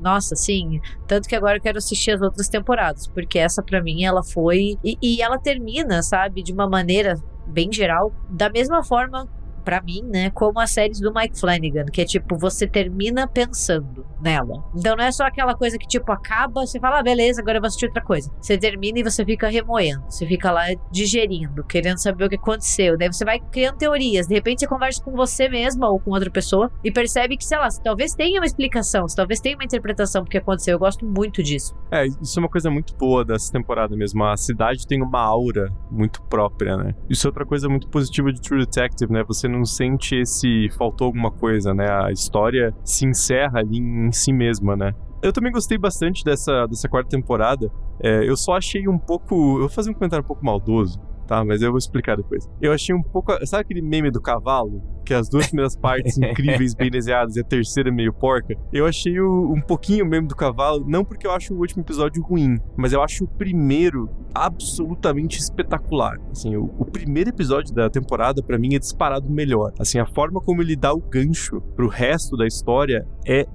nossa, assim, tanto que agora eu quero assistir as outras temporadas porque essa para mim ela foi e, e ela termina, sabe, de uma maneira bem geral, da mesma forma para mim, né, como as séries do Mike Flanagan, que é tipo, você termina pensando nela. Então não é só aquela coisa que tipo acaba, você fala, ah, beleza, agora eu vou assistir outra coisa. Você termina e você fica remoendo, você fica lá digerindo, querendo saber o que aconteceu. Daí você vai criando teorias, de repente você conversa com você mesma ou com outra pessoa e percebe que, sei lá, talvez tenha uma explicação, talvez tenha uma interpretação porque aconteceu. Eu gosto muito disso. É, isso é uma coisa muito boa dessa temporada mesmo. A cidade tem uma aura muito própria, né? Isso é outra coisa muito positiva de True Detective, né? Você não não sente esse faltou alguma coisa, né? A história se encerra ali em si mesma, né? Eu também gostei bastante dessa, dessa quarta temporada. É, eu só achei um pouco. Eu vou fazer um comentário um pouco maldoso tá? Mas eu vou explicar depois. Eu achei um pouco. Sabe aquele meme do cavalo? Que as duas primeiras partes incríveis, bem desenhadas, e a terceira meio porca. Eu achei o, um pouquinho o meme do cavalo, não porque eu acho o último episódio ruim, mas eu acho o primeiro absolutamente espetacular. Assim, o, o primeiro episódio da temporada, para mim, é disparado melhor. Assim, a forma como ele dá o gancho pro resto da história é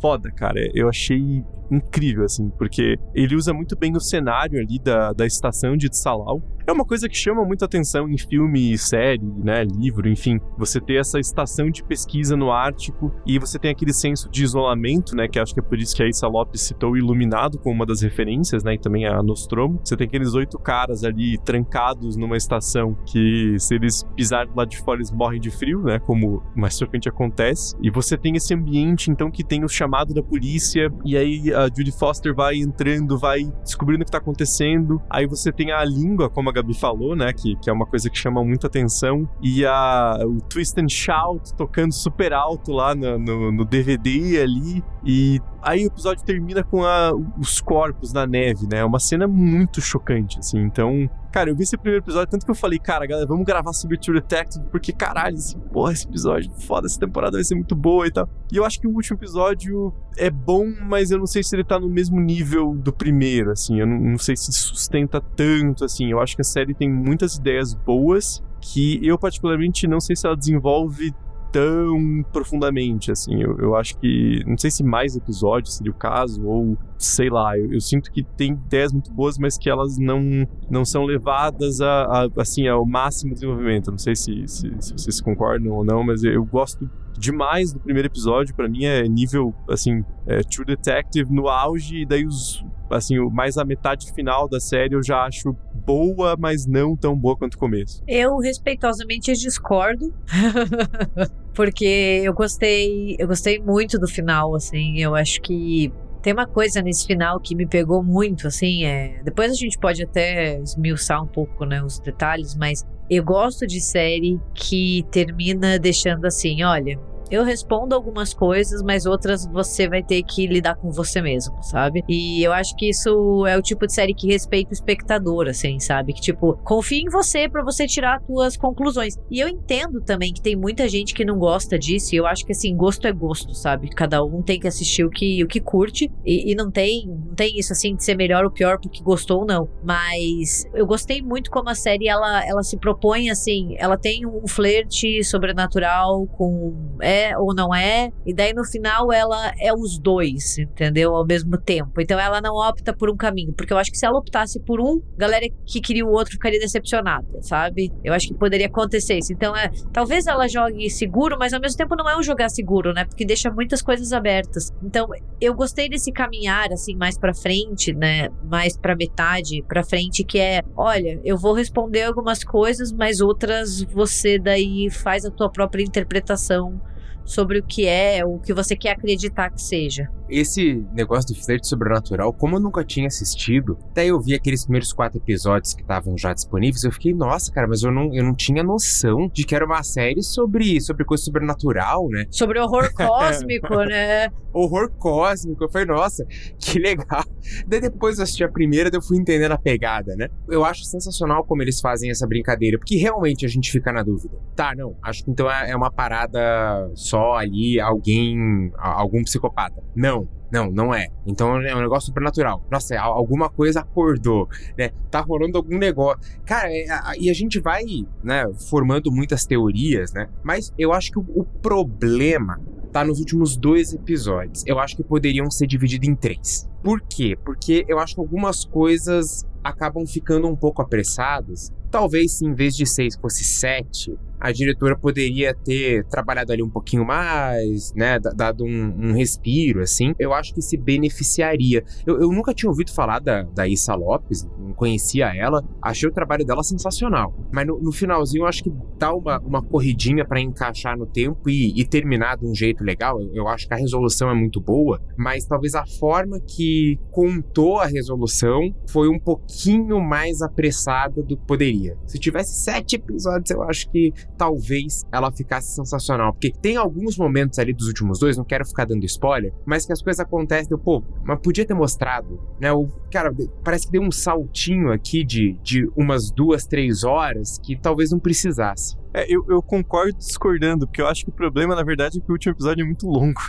foda, cara. Eu achei incrível, assim, porque ele usa muito bem o cenário ali da, da estação de Tsalau. É uma coisa que chama muita atenção em filme, série, né, livro, enfim. Você ter essa estação de pesquisa no Ártico e você tem aquele senso de isolamento, né, que acho que é por isso que a Issa Lopes citou Iluminado como uma das referências, né, e também a Nostromo. Você tem aqueles oito caras ali trancados numa estação que se eles pisarem lá de fora eles morrem de frio, né, como mais pra frente acontece. E você tem esse ambiente, então, que tem o chamado da polícia e aí a Judy Foster vai entrando, vai descobrindo o que tá acontecendo. Aí você tem a língua, como a Gabi falou, né? Que, que é uma coisa que chama muita atenção. E a, o Twist and Shout tocando super alto lá no, no, no DVD ali. E aí o episódio termina com a, os corpos na neve, né? É uma cena muito chocante, assim. Então, cara, eu vi esse primeiro episódio, tanto que eu falei, cara, galera, vamos gravar sobre True Detective, porque caralho, assim, porra, esse episódio foda, essa temporada vai ser muito boa e tal. E eu acho que o último episódio é bom, mas eu não sei se ele tá no mesmo nível do primeiro, assim. Eu não, não sei se sustenta tanto, assim. Eu acho que a série tem muitas ideias boas que eu, particularmente, não sei se ela desenvolve tão profundamente, assim. Eu, eu acho que. Não sei se mais episódios seria o caso, ou sei lá. Eu, eu sinto que tem ideias muito boas, mas que elas não, não são levadas a, a assim, ao máximo desenvolvimento. Não sei se, se, se vocês concordam ou não, mas eu gosto demais do primeiro episódio. para mim é nível, assim, é True Detective no auge, e daí os. Assim, mais a metade final da série eu já acho boa, mas não tão boa quanto o começo. Eu respeitosamente discordo. porque eu gostei, eu gostei muito do final, assim, eu acho que tem uma coisa nesse final que me pegou muito, assim, é. Depois a gente pode até esmiuçar um pouco, né, os detalhes, mas eu gosto de série que termina deixando assim, olha, eu respondo algumas coisas, mas outras você vai ter que lidar com você mesmo, sabe? E eu acho que isso é o tipo de série que respeita o espectador, assim, sabe? Que tipo, confia em você para você tirar as tuas conclusões. E eu entendo também que tem muita gente que não gosta disso, e eu acho que assim, gosto é gosto, sabe? Cada um tem que assistir o que, o que curte, e, e não tem não tem isso assim de ser melhor ou pior porque gostou ou não. Mas eu gostei muito como a série ela, ela se propõe assim, ela tem um flerte sobrenatural com é é ou não é, e daí no final ela é os dois, entendeu? Ao mesmo tempo. Então ela não opta por um caminho, porque eu acho que se ela optasse por um, galera que queria o outro ficaria decepcionada, sabe? Eu acho que poderia acontecer isso. Então é, talvez ela jogue seguro, mas ao mesmo tempo não é um jogar seguro, né? Porque deixa muitas coisas abertas. Então eu gostei desse caminhar assim mais para frente, né? Mais para metade, para frente que é, olha, eu vou responder algumas coisas, mas outras você daí faz a tua própria interpretação sobre o que é, o que você quer acreditar que seja. Esse negócio do flerte sobrenatural, como eu nunca tinha assistido, até eu vi aqueles primeiros quatro episódios que estavam já disponíveis, eu fiquei, nossa, cara, mas eu não, eu não tinha noção de que era uma série sobre, sobre coisa sobrenatural, né? Sobre horror cósmico, né? Horror cósmico. Eu falei, nossa, que legal. Daí depois eu assisti a primeira, eu fui entendendo a pegada, né? Eu acho sensacional como eles fazem essa brincadeira, porque realmente a gente fica na dúvida. Tá, não, acho que então é, é uma parada só ali alguém, algum psicopata. Não, não, não é. Então é um negócio supernatural. Nossa, alguma coisa acordou, né? Tá rolando algum negócio. Cara, é, e a gente vai, né, formando muitas teorias, né? Mas eu acho que o problema tá nos últimos dois episódios. Eu acho que poderiam ser divididos em três. Por quê? Porque eu acho que algumas coisas acabam ficando um pouco apressadas. Talvez se em vez de seis fosse sete, a diretora poderia ter trabalhado ali um pouquinho mais, né? Dado um, um respiro, assim. Eu acho que se beneficiaria. Eu, eu nunca tinha ouvido falar da, da Issa Lopes, não conhecia ela. Achei o trabalho dela sensacional. Mas no, no finalzinho, eu acho que dá uma, uma corridinha para encaixar no tempo e, e, terminar de um jeito legal. Eu, eu acho que a resolução é muito boa, mas talvez a forma que contou a resolução foi um pouquinho mais apressada do que poderia. Se tivesse sete episódios, eu acho que talvez ela ficasse sensacional. Porque tem alguns momentos ali dos últimos dois, não quero ficar dando spoiler, mas que as coisas acontecem, eu, pô, mas podia ter mostrado, né? O, cara, parece que deu um saltinho aqui de, de umas duas, três horas que talvez não precisasse. É, eu, eu concordo discordando, porque eu acho que o problema, na verdade, é que o último episódio é muito longo.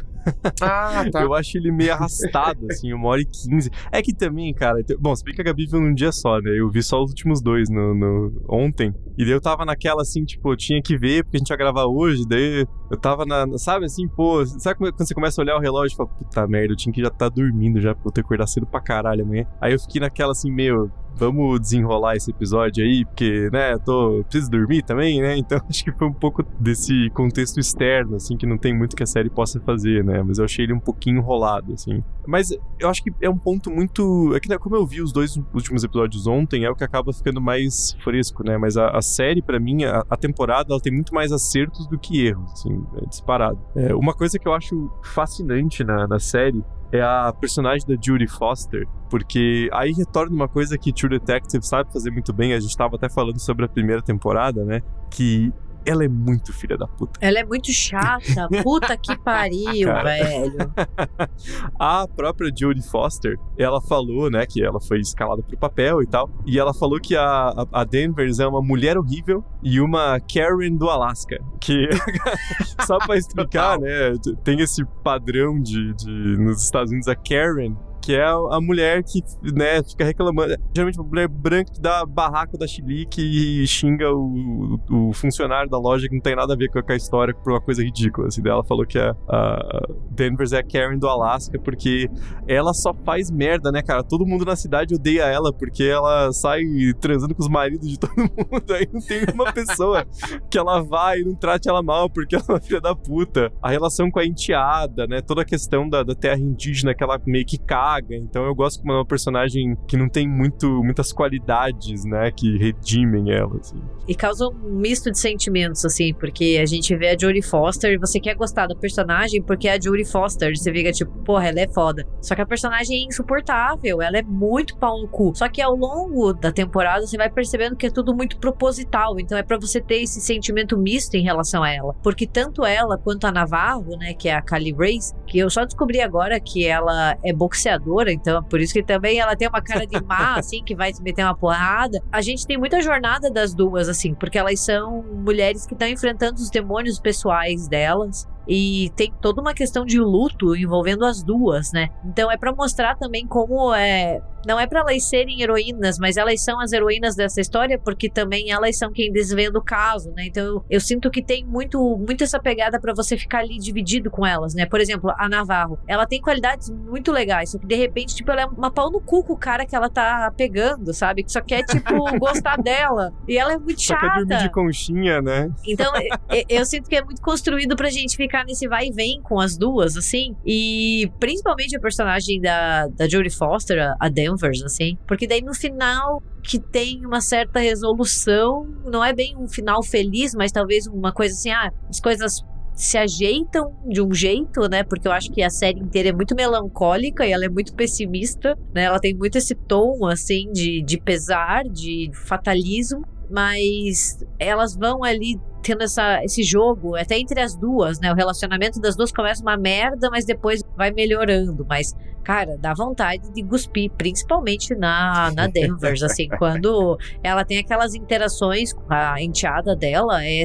Ah, tá. eu acho ele meio arrastado, assim, uma hora e quinze. É que também, cara. Bom, se bem que a Gabi viu num dia só, né? Eu vi só os últimos dois no, no, ontem. E daí eu tava naquela assim, tipo, eu tinha que ver, porque a gente ia gravar hoje. Daí eu tava na. Sabe assim, pô. Sabe quando você começa a olhar o relógio e fala, puta merda, eu tinha que já estar tá dormindo já, pra eu ter que acordar cedo pra caralho amanhã. Aí eu fiquei naquela assim, meio vamos desenrolar esse episódio aí, porque, né, tô, preciso dormir também, né? Então acho que foi um pouco desse contexto externo, assim, que não tem muito que a série possa fazer, né? Mas eu achei ele um pouquinho enrolado, assim. Mas eu acho que é um ponto muito. É que, né, como eu vi os dois últimos episódios ontem, é o que acaba ficando mais fresco, né? Mas a, a série, para mim, a, a, temporada, ela tem muito mais acertos do que erros, assim, é disparado. É, uma coisa que eu acho fascinante na, na série é a personagem da Judy Foster, porque aí retorna uma coisa que True Detective sabe fazer muito bem, a gente estava até falando sobre a primeira temporada, né? Que ela é muito filha da puta. Ela é muito chata. Puta que pariu, Cara. velho. A própria Jodie Foster, ela falou, né, que ela foi escalada pro papel e tal, e ela falou que a, a, a Danvers é uma mulher horrível e uma Karen do Alasca, que só pra explicar, né, tem esse padrão de, de nos Estados Unidos a Karen que é a, mulher que, né, fica reclamando. Geralmente uma mulher branca que dá barraco da chilique e xinga o, o funcionário da loja que não tem nada a ver com a história por uma coisa ridícula. Assim, ela falou que a, a Danvers é a Karen do Alasca porque ela só faz merda, né, cara? Todo mundo na cidade odeia ela porque ela sai transando com os maridos de todo mundo. Aí não tem uma pessoa que ela vai e não trate ela mal porque ela é uma filha da puta. A relação com a enteada, né? Toda a questão da, da terra indígena que ela meio que caga. Então eu gosto como é uma personagem que não tem muito, muitas qualidades, né? Que redimem ela, assim. E causa um misto de sentimentos, assim, porque a gente vê a Jodie Foster e você quer gostar da personagem porque é a Jodie Foster. Você fica tipo, porra, ela é foda. Só que a personagem é insuportável, ela é muito pau no cu. Só que ao longo da temporada você vai percebendo que é tudo muito proposital. Então é para você ter esse sentimento misto em relação a ela. Porque tanto ela quanto a Navarro, né, que é a Kali Grace, que eu só descobri agora que ela é boxeadora, então por isso que também ela tem uma cara de má, assim, que vai se meter uma porrada. A gente tem muita jornada das duas, assim, porque elas são mulheres que estão enfrentando os demônios pessoais delas. E tem toda uma questão de luto envolvendo as duas, né? Então é para mostrar também como é. Não é para elas serem heroínas, mas elas são as heroínas dessa história porque também elas são quem desvenda o caso, né? Então eu, eu sinto que tem muito, muito essa pegada para você ficar ali dividido com elas, né? Por exemplo, a Navarro, ela tem qualidades muito legais, só que de repente, tipo, ela é uma pau no cu com o cara que ela tá pegando, sabe? Que só quer, tipo, gostar dela. E ela é muito Só chata. quer dormir de conchinha, né? Então, eu, eu sinto que é muito construído pra gente ficar nesse vai e vem com as duas, assim. E principalmente a personagem da, da Jodie Foster, a- a Danvers, assim. Porque daí no final que tem uma certa resolução, não é bem um final feliz, mas talvez uma coisa assim, ah, as coisas se ajeitam de um jeito, né? Porque eu acho que a série inteira é muito melancólica e ela é muito pessimista, né? Ela tem muito esse tom, assim, de, de pesar, de fatalismo, mas elas vão ali tendo essa, esse jogo, até entre as duas, né? O relacionamento das duas começa uma merda, mas depois vai melhorando. Mas, cara, dá vontade de cuspir, principalmente na, na Denvers, assim, quando ela tem aquelas interações com a enteada dela, é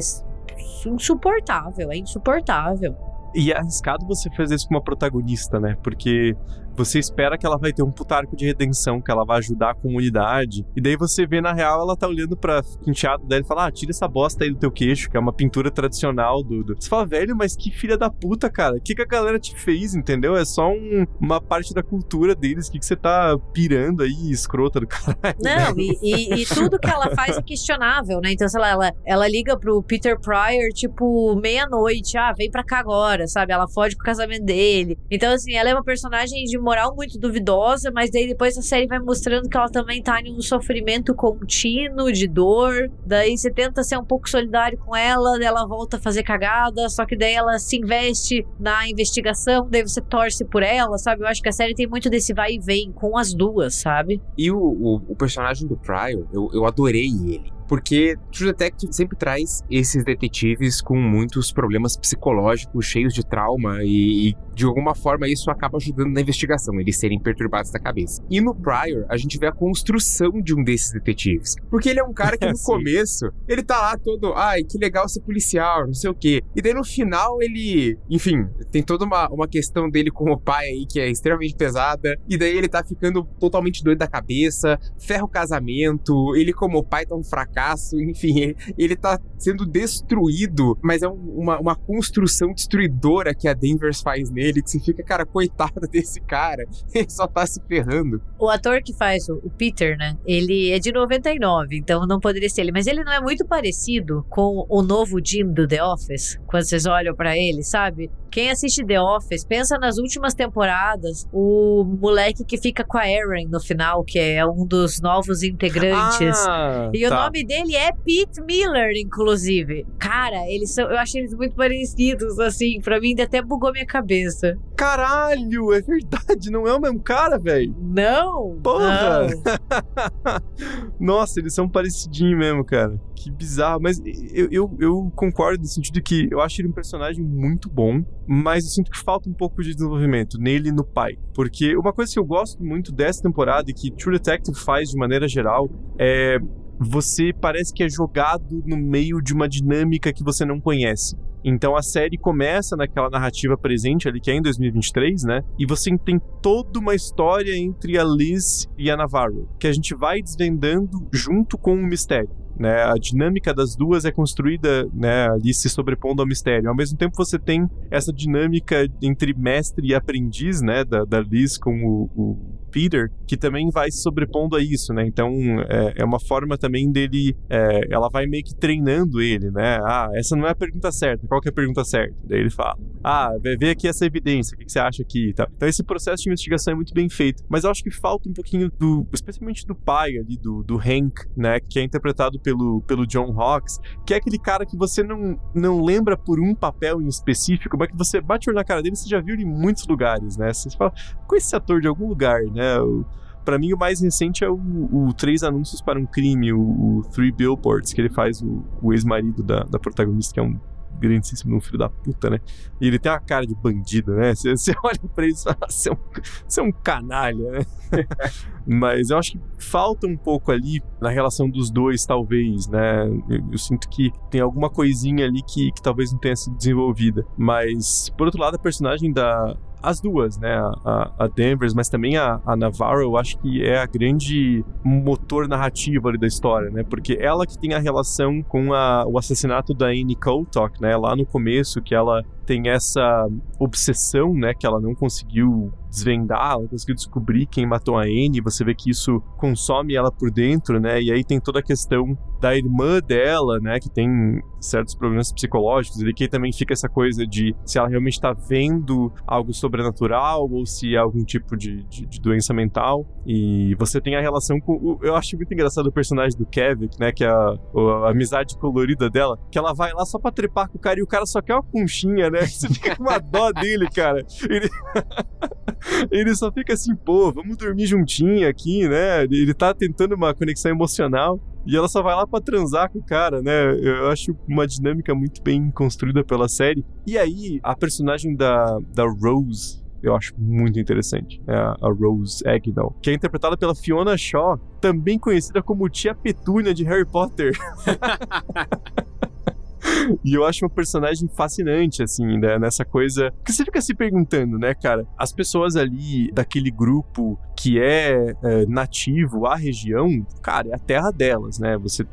insuportável, é insuportável. E é arriscado você fazer isso com uma protagonista, né? Porque você espera que ela vai ter um putarco de redenção, que ela vai ajudar a comunidade. E daí você vê, na real, ela tá olhando pra enteado dela e fala: Ah, tira essa bosta aí do teu queixo, que é uma pintura tradicional do. Você fala, velho, mas que filha da puta, cara. O que, que a galera te fez, entendeu? É só um- uma parte da cultura deles. O que, que você tá pirando aí, escrota do caralho? Não, e, e- e tudo que ela faz é questionável, né? Então, sei lá, ela, ela liga pro Peter Pryor, tipo, meia-noite. Ah, vem pra cá agora, sabe? Ela foge com o casamento dele. Então, assim, ela é uma personagem de moral muito duvidosa, mas daí depois a série vai mostrando que ela também tá em um sofrimento contínuo, de dor. Daí você tenta ser um pouco solidário com ela, ela volta a fazer cagada, só que daí ela se investe na investigação, daí você torce por ela, sabe? Eu acho que a série tem muito desse vai e vem com as duas, sabe? E o, o, o personagem do Pryor, eu, eu adorei ele. Porque True Detective sempre traz esses detetives com muitos problemas psicológicos, cheios de trauma, e, e de alguma forma isso acaba ajudando na investigação, eles serem perturbados da cabeça. E no Pryor, a gente vê a construção de um desses detetives. Porque ele é um cara que no começo, ele tá lá todo, ai, que legal ser policial, não sei o quê. E daí no final ele, enfim, tem toda uma, uma questão dele com o pai aí que é extremamente pesada. E daí ele tá ficando totalmente doido da cabeça, ferra o casamento, ele como pai tá um fracasso, enfim, ele, tá sendo destruído, mas é um- uma, uma construção destruidora que a Denvers faz nele, que você fica, cara, coitado desse cara, ele só tá se ferrando. O ator que faz o, Peter, né? Ele é de 99, então não poderia ser ele. Mas ele não é muito parecido com o novo Jim do The Office, quando vocês olham pra ele, sabe? Quem assiste The Office, pensa nas últimas temporadas, o moleque que fica com a Erin no final, que é um dos novos integrantes. Ah, E o tá. nome dele é Pete Miller, inclusive. Cara, eles são, eu achei eles muito parecidos, assim. Pra mim, ainda até bugou minha cabeça. Caralho, é verdade, não é o mesmo cara, velho. Não! Porra! não. Nossa, eles são parecidinhos mesmo, cara. Que bizarro. Mas eu, eu, eu, concordo no sentido que eu acho ele um personagem muito bom, mas eu sinto que falta um pouco de desenvolvimento nele e no pai. Porque uma coisa que eu gosto muito dessa temporada e que True Detective faz de maneira geral é você parece que é jogado no meio de uma dinâmica que você não conhece. Então a série começa naquela narrativa presente ali, que é em 2023, né? E você tem toda uma história entre a Liz e a Navarro, que a gente vai desvendando junto com o mistério. Né, a dinâmica das duas é construída né, ali se sobrepondo ao mistério. Ao mesmo tempo, você tem essa dinâmica entre mestre e aprendiz, né, da, da Liz com o, o Peter, que também vai se sobrepondo a isso, né? Então é, é uma forma também dele. É, ela vai meio que treinando ele, né? Ah, essa não é a pergunta certa. Qual que é a pergunta certa? Daí ele fala: Ah, vê aqui essa evidência, o que você acha aqui? Tá. Então esse processo de investigação é muito bem feito. Mas eu acho que falta um pouquinho do. Especialmente do pai ali, do, do Hank, né? Que é interpretado pelo, pelo John Hawkes, que é aquele cara que você não, não lembra por um papel em específico, mas que você bate o olho na cara dele e você já viu ele em muitos lugares, né? Você fala, com esse ator de algum lugar, né? Né? Para mim, o mais recente é o, o Três Anúncios para um Crime, o, o Three Billboards, que ele faz o, o ex-marido da, da protagonista, que é um grandíssimo um filho da puta, né? E ele tem uma cara de bandido, né? Você, você olha pra ele e fala, você é um, você é um canalha, né? Mas eu acho que falta um pouco ali na relação dos dois, talvez, né? Eu, eu sinto que tem alguma coisinha ali que, que talvez não tenha sido desenvolvida. Mas, por outro lado, a personagem da, as duas, né? A, a Danvers, mas também a, a, Navarro, eu acho que é a grande motor narrativo ali da história, né? Porque ela que tem a relação com a, o assassinato da Annie Kotok, né? Lá no começo, que ela tem essa obsessão, né? Que ela não conseguiu desvendar, ela conseguiu descobrir quem matou a Anne, você vê que isso consome ela por dentro, né? E aí tem toda a questão da irmã dela, né, que tem certos problemas psicológicos, e que também fica essa coisa de se ela realmente está vendo algo sobrenatural ou se é algum tipo de, de, de, doença mental. E você tem a relação com. Eu acho muito engraçado o personagem do Kevin, né, que é a, a, amizade colorida dela, que ela vai lá só pra trepar com o cara e o cara só quer uma conchinha, né? Você fica com uma dó dele, cara. Ele... ele só fica assim, pô, vamos dormir juntinho aqui, né? Ele tá tentando uma conexão emocional. E ela só vai lá para transar com o cara, né? Eu acho uma dinâmica muito bem construída pela série. E aí, a personagem da, da Rose, eu acho muito interessante. É a, Rose Agnall, que é interpretada pela Fiona Shaw, também conhecida como Tia Petúnia de Harry Potter. e eu acho uma personagem fascinante, assim, né? Nessa coisa. Que você fica se perguntando, né, cara? As pessoas ali daquele grupo que é, é nativo à região, cara, é a terra delas, né? Você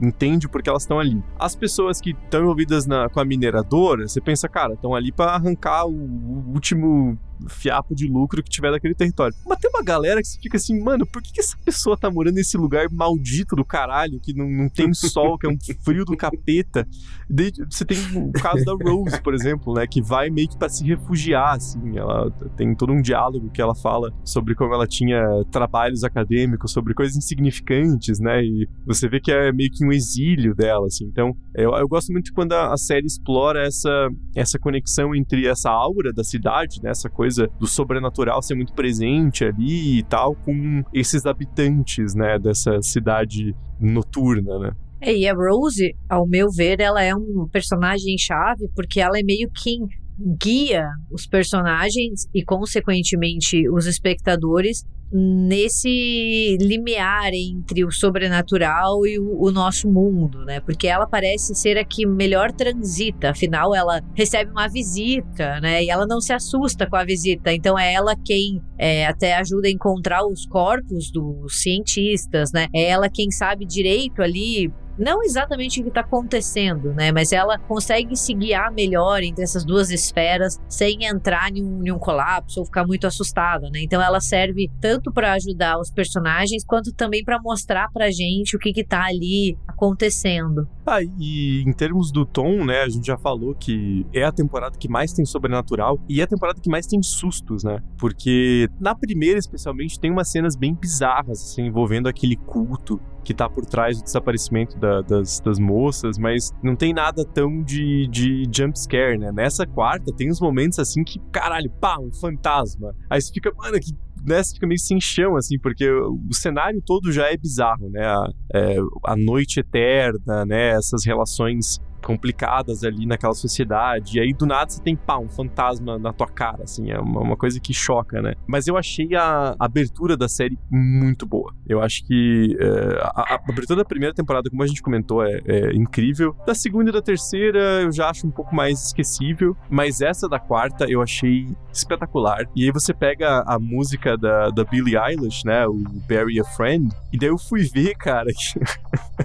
entende porque elas estão ali. As pessoas que estão envolvidas na, com a mineradora, você pensa, cara, estão ali para arrancar o, o, último fiapo de lucro que tiver daquele território. Mas tem uma galera que fica assim, mano, por que, que essa pessoa tá morando nesse lugar maldito do caralho, que não, não tem sol, que é um frio do capeta? Daí, você tem o caso da Rose, por exemplo, né, que vai meio que pra se refugiar, assim, ela tem todo um diálogo que ela fala sobre como ela tinha trabalhos acadêmicos, sobre coisas insignificantes, né, e você vê que é meio que um exílio dela, assim. Então, eu, eu gosto muito quando a, a, série explora essa, essa conexão entre essa aura da cidade, né, essa coisa do sobrenatural ser muito presente ali e tal, com esses habitantes, né, dessa cidade noturna, né. É, e a Rose, ao meu ver, ela é um personagem chave porque ela é meio que guia os personagens e, consequentemente, os espectadores nesse limiar entre o sobrenatural e o, o, nosso mundo, né? Porque ela parece ser a que melhor transita, afinal ela recebe uma visita, né? E ela não se assusta com a visita, então é ela quem é, até ajuda a encontrar os corpos dos cientistas, né? É ela quem sabe direito ali não exatamente o que está acontecendo, né? Mas ela consegue se guiar melhor entre essas duas esferas sem entrar em um, em um colapso ou ficar muito assustada, né? Então ela serve tanto para ajudar os personagens quanto também para mostrar pra gente o que que tá ali acontecendo. Ah, e em termos do tom, né, a gente já falou que é a temporada que mais tem sobrenatural e é a temporada que mais tem sustos, né? Porque na primeira, especialmente, tem umas cenas bem bizarras, assim, envolvendo aquele culto que tá por trás do desaparecimento da, das, das moças, mas não tem nada tão de, de jump scare, né? Nessa quarta tem uns momentos assim que, caralho, pá, um fantasma. Aí você fica, mano, que né, você fica meio sem chão, assim, porque o cenário todo já é bizarro, né? A, é, a noite eterna, né? Essas relações complicadas ali naquela sociedade. E aí, do nada, você tem, pá, um fantasma na tua cara, assim. É uma, uma coisa que choca, né? Mas eu achei a abertura da série muito boa. Eu acho que é, a, a, abertura da primeira temporada, como a gente comentou, é, é, incrível. Da segunda e da terceira, eu já acho um pouco mais esquecível. Mas essa da quarta, eu achei espetacular. E aí você pega a música da, da Billie Eilish, né? O Bury a Friend. E daí eu fui ver, cara, que...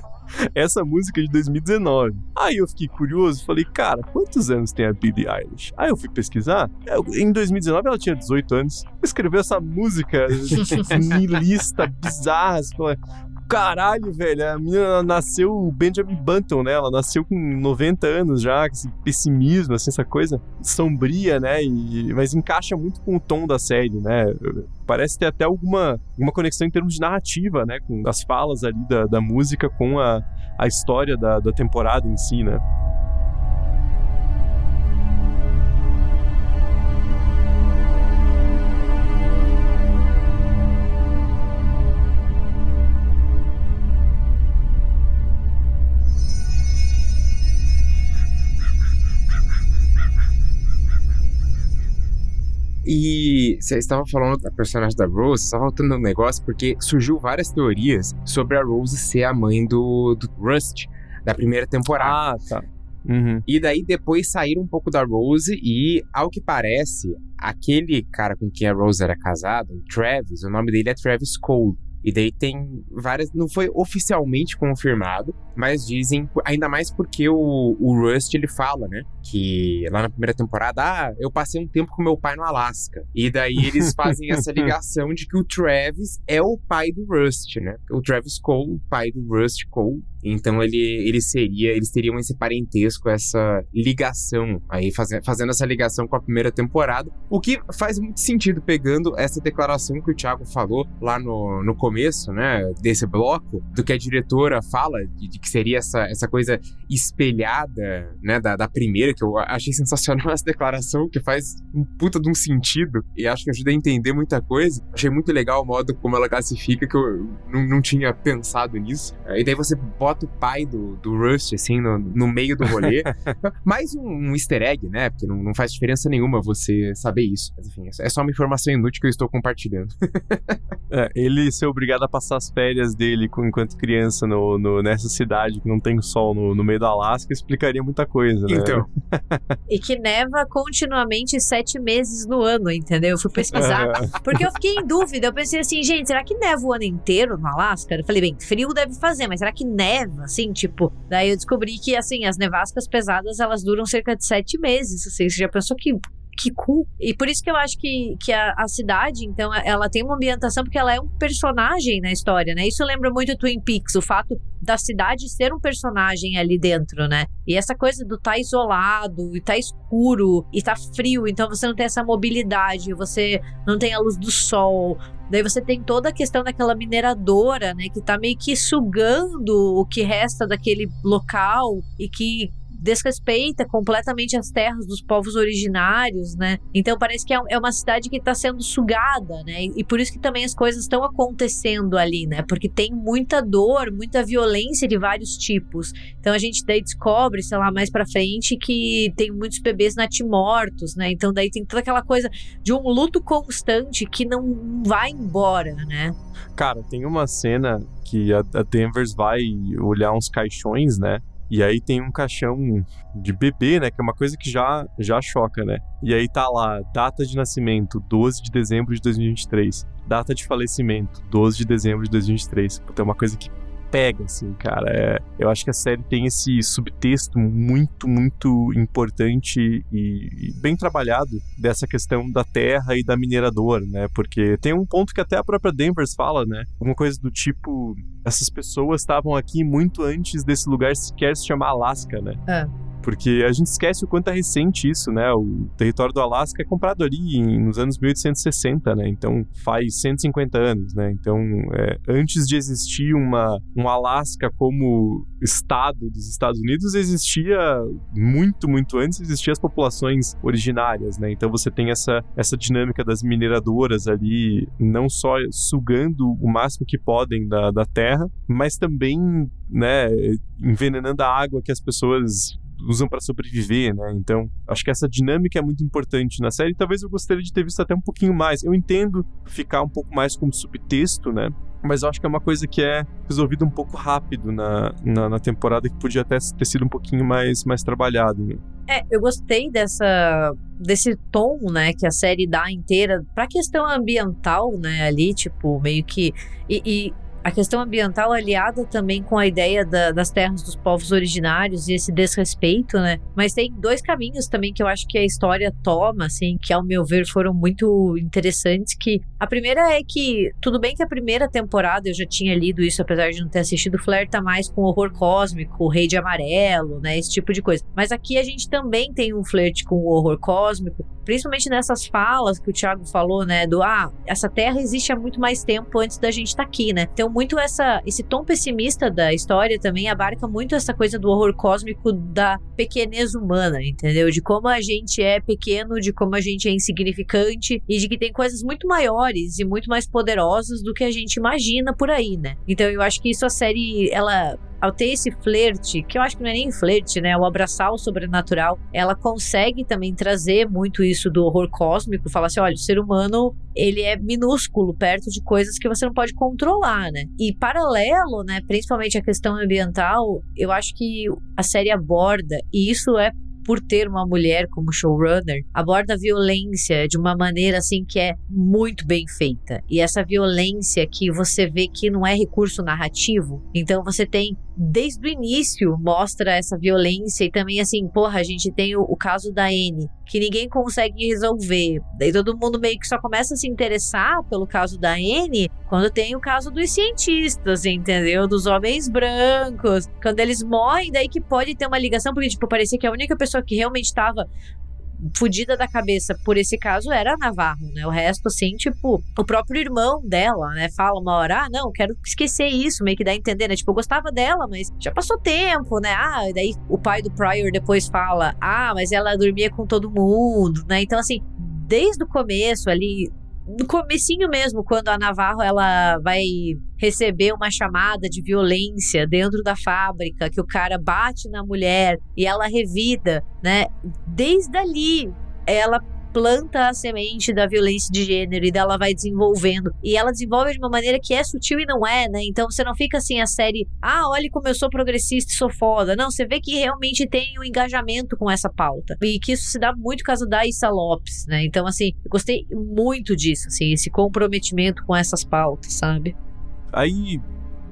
essa música de 2019. Aí eu fiquei curioso, falei, cara, quantos anos tem a Billie Eilish? Aí eu fui pesquisar, em 2019 ela tinha 18 anos, escreveu essa música nihilista, bizarra, falei, caralho, velho, a menina nasceu Benjamin Button, né? Ela nasceu com 90 anos já, esse pessimismo, assim, essa coisa sombria, né? E, mas encaixa muito com o tom da série, né? Parece ter até alguma, alguma conexão em termos de narrativa, né? Com as falas ali da, da música com a, a história da, da temporada em si, né? E você estava falando da personagem da Rose, estava faltando um negócio porque surgiu várias teorias sobre a Rose ser a mãe do, do Rust da primeira temporada. Ah, tá. Uhum. E daí depois saíram um pouco da Rose e, ao que parece, aquele cara com quem a Rose era casada, o Travis, o nome dele é Travis Cole. E daí tem várias. Não foi oficialmente confirmado, mas dizem. Ainda mais porque o, o Rust ele fala, né? Que lá na primeira temporada, ah, eu passei um tempo com meu pai no Alasca. E daí eles fazem essa ligação de que o Travis é o pai do Rust, né? O Travis Cole, o pai do Rust Cole. Então ele, ele seria, eles teriam esse parentesco, essa ligação aí, faz, fazendo essa ligação com a primeira temporada. O que faz muito sentido pegando essa declaração que o Thiago falou lá no, no começo, né, desse bloco, do que a diretora fala, de, de que seria essa, essa coisa espelhada, né, da, da primeira, que eu achei sensacional essa declaração, que faz um puta de um sentido, e acho que ajuda a entender muita coisa. Achei muito legal o modo como ela classifica, que eu não, não tinha pensado nisso. E daí você bota o pai do, do Rust, assim, no, no meio do rolê. Mais um, um, easter egg, né, porque não, não faz diferença nenhuma você saber isso. Mas enfim, é só uma informação inútil que eu estou compartilhando. é, ele ser obrigado a passar as férias dele enquanto criança no, no nessa cidade que não tem sol no, no meio do Alasca explicaria muita coisa, né? Então. E que neva continuamente sete meses no ano, entendeu? Eu fui pesquisar. porque eu fiquei em dúvida. Eu pensei assim, gente, será que neva o ano inteiro no Alasca? Eu falei, bem, frio deve fazer, mas será que neva, assim, tipo? Daí eu descobri que, assim, as nevascas pesadas, elas duram cerca de sete meses. Assim, você já pensou que que cool. E por isso que eu acho que, que a, a, cidade, então, ela tem uma ambientação porque ela é um personagem na história, né? Isso lembra muito Twin Peaks, o fato da cidade ser um personagem ali dentro, né? E essa coisa do tá isolado, e tá escuro, e tá frio, então você não tem essa mobilidade, você não tem a luz do sol. Daí você tem toda a questão daquela mineradora, né, que tá meio que sugando o que resta daquele local e que desrespeita completamente as terras dos povos originários, né? Então parece que é, é uma cidade que está sendo sugada, né? E por isso que também as coisas estão acontecendo ali, né? Porque tem muita dor, muita violência de vários tipos. Então a gente daí descobre, sei lá, mais para frente que tem muitos bebês natimortos, né? Então daí tem toda aquela coisa de um luto constante que não vai embora, né? Cara, tem uma cena que a, Denvers vai olhar uns caixões, né? E aí tem um caixão de bebê, né? Que é uma coisa que já, já choca, né? E aí tá lá, data de nascimento, 12 de dezembro de 2023. Data de falecimento, 12 de dezembro de 2023. Puta, é uma coisa que pega, assim, cara. É, eu acho que a série tem esse subtexto muito, muito importante e, e, bem trabalhado dessa questão da terra e da mineradora, né? Porque tem um ponto que até a própria Denvers fala, né? Alguma coisa do tipo: essas pessoas estavam aqui muito antes desse lugar sequer se chamar Alaska, né? É. Porque a gente esquece o quanto é recente isso, né? O território do Alasca é comprado ali em, nos anos 1860, né? Então faz 150 anos, né? Então, é, antes de existir uma, um Alasca como estado dos Estados Unidos, existia muito, muito antes, existiam as populações originárias, né? Então você tem essa, essa dinâmica das mineradoras ali, não só sugando o máximo que podem da, da terra, mas também, né, envenenando a água que as pessoas usam para sobreviver, né? Então, acho que essa dinâmica é muito importante na série. Talvez eu gostaria de ter visto até um pouquinho mais. Eu entendo ficar um pouco mais como subtexto, né? Mas eu acho que é uma coisa que é resolvida um pouco rápido na, na, na temporada, que podia até ter sido um pouquinho mais, mais trabalhado. Né? É, eu gostei dessa desse tom, né, que a série dá inteira pra questão ambiental, né, ali, tipo, meio que e, e a questão ambiental aliada também com a ideia da, das terras dos povos originários e esse desrespeito, né? Mas tem dois caminhos também que eu acho que a história toma, assim, que ao meu ver foram muito interessantes. Que a primeira é que tudo bem que a primeira temporada eu já tinha lido isso, apesar de não ter assistido, flerta mais com horror cósmico, o Rei de Amarelo, né? Esse tipo de coisa. Mas aqui a gente também tem um flerte com o horror cósmico, principalmente nessas falas que o Thiago falou, né? Do ah, essa Terra existe há muito mais tempo antes da gente estar tá aqui, né? Então muito essa esse tom pessimista da história também abarca muito essa coisa do horror cósmico da pequenez humana, entendeu? De como a gente é pequeno, de como a gente é insignificante e de que tem coisas muito maiores e muito mais poderosas do que a gente imagina por aí, né? Então eu acho que isso a série ela ao ter esse flerte, que eu acho que não é nem flerte, né? O abraçar o sobrenatural, ela consegue também trazer muito isso do horror cósmico, falar assim, olha, o ser humano, ele é minúsculo perto de coisas que você não pode controlar, né? E paralelo, né, principalmente a questão ambiental, eu acho que a série aborda, e isso é por ter uma mulher como showrunner, aborda a violência de uma maneira assim que é muito bem feita. E essa violência que você vê que não é recurso narrativo, então você tem desde o início mostra essa violência e também assim, porra, a gente tem o, o, caso da N, que ninguém consegue resolver. Daí todo mundo meio que só começa a se interessar pelo caso da N quando tem o caso dos cientistas, entendeu? Dos homens brancos. Quando eles morrem, daí que pode ter uma ligação, porque, tipo, parecia que a única pessoa que realmente estava fudida da cabeça por esse caso era a Navarro, né? O resto, assim, tipo, o próprio irmão dela, né? Fala uma hora, ah, não, quero esquecer isso, meio que dá a entender, né? Tipo, eu gostava dela, mas já passou tempo, né? Ah, e daí o pai do Pryor depois fala, ah, mas ela dormia com todo mundo, né? Então, assim, desde o começo ali, no comecinho mesmo, quando a Navarro ela vai receber uma chamada de violência dentro da fábrica, que o cara bate na mulher e ela revida, né? Desde ali ela planta a semente da violência de gênero e dela vai desenvolvendo. E ela desenvolve de uma maneira que é sutil e não é, né? Então você não fica assim a série, ah, olha como eu sou progressista e sou foda. Não, você vê que realmente tem um engajamento com essa pauta. E que isso se dá muito causa da Issa Lopes, né? Então, assim, eu gostei muito disso, assim, esse comprometimento com essas pautas, sabe? Aí,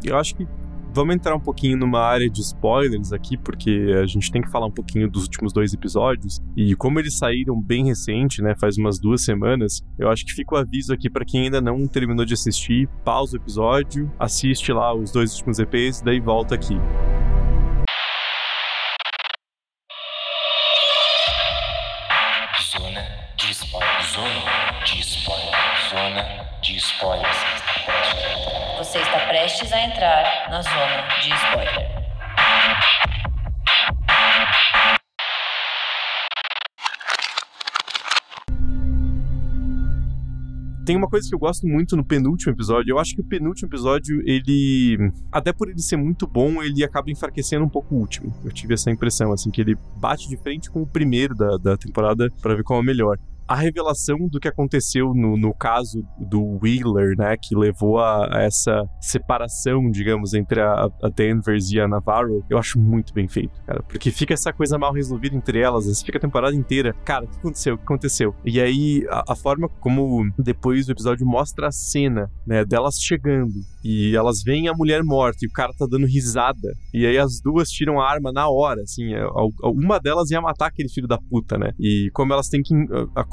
eu acho que Vamos entrar um pouquinho numa área de spoilers aqui, porque a gente tem que falar um pouquinho dos últimos dois episódios. E como eles saíram bem recente, né, faz umas duas semanas, eu acho que fica o aviso aqui para quem ainda não terminou de assistir, pausa o episódio, assiste lá os dois últimos EPs, daí volta aqui. Na zona de spoiler. Tem uma coisa que eu gosto muito no penúltimo episódio. Eu acho que o penúltimo episódio, ele. Até por ele ser muito bom, ele acaba enfraquecendo um pouco o último. Eu tive essa impressão, assim, que ele bate de frente com o primeiro da, da temporada para ver qual é o melhor a revelação do que aconteceu no, no caso do Wheeler, né, que levou a, a essa separação, digamos, entre a, a, Danvers e a Navarro, eu acho muito bem feito, cara, porque fica essa coisa mal resolvida entre elas, você fica a temporada inteira, cara, o que aconteceu, o que aconteceu? E aí, a, a forma como depois o episódio mostra a cena, né, delas chegando, e elas veem a mulher morta e o cara tá dando risada, e aí as duas tiram a arma na hora, assim, é, uma delas ia matar aquele filho da puta, né, e como elas têm que a,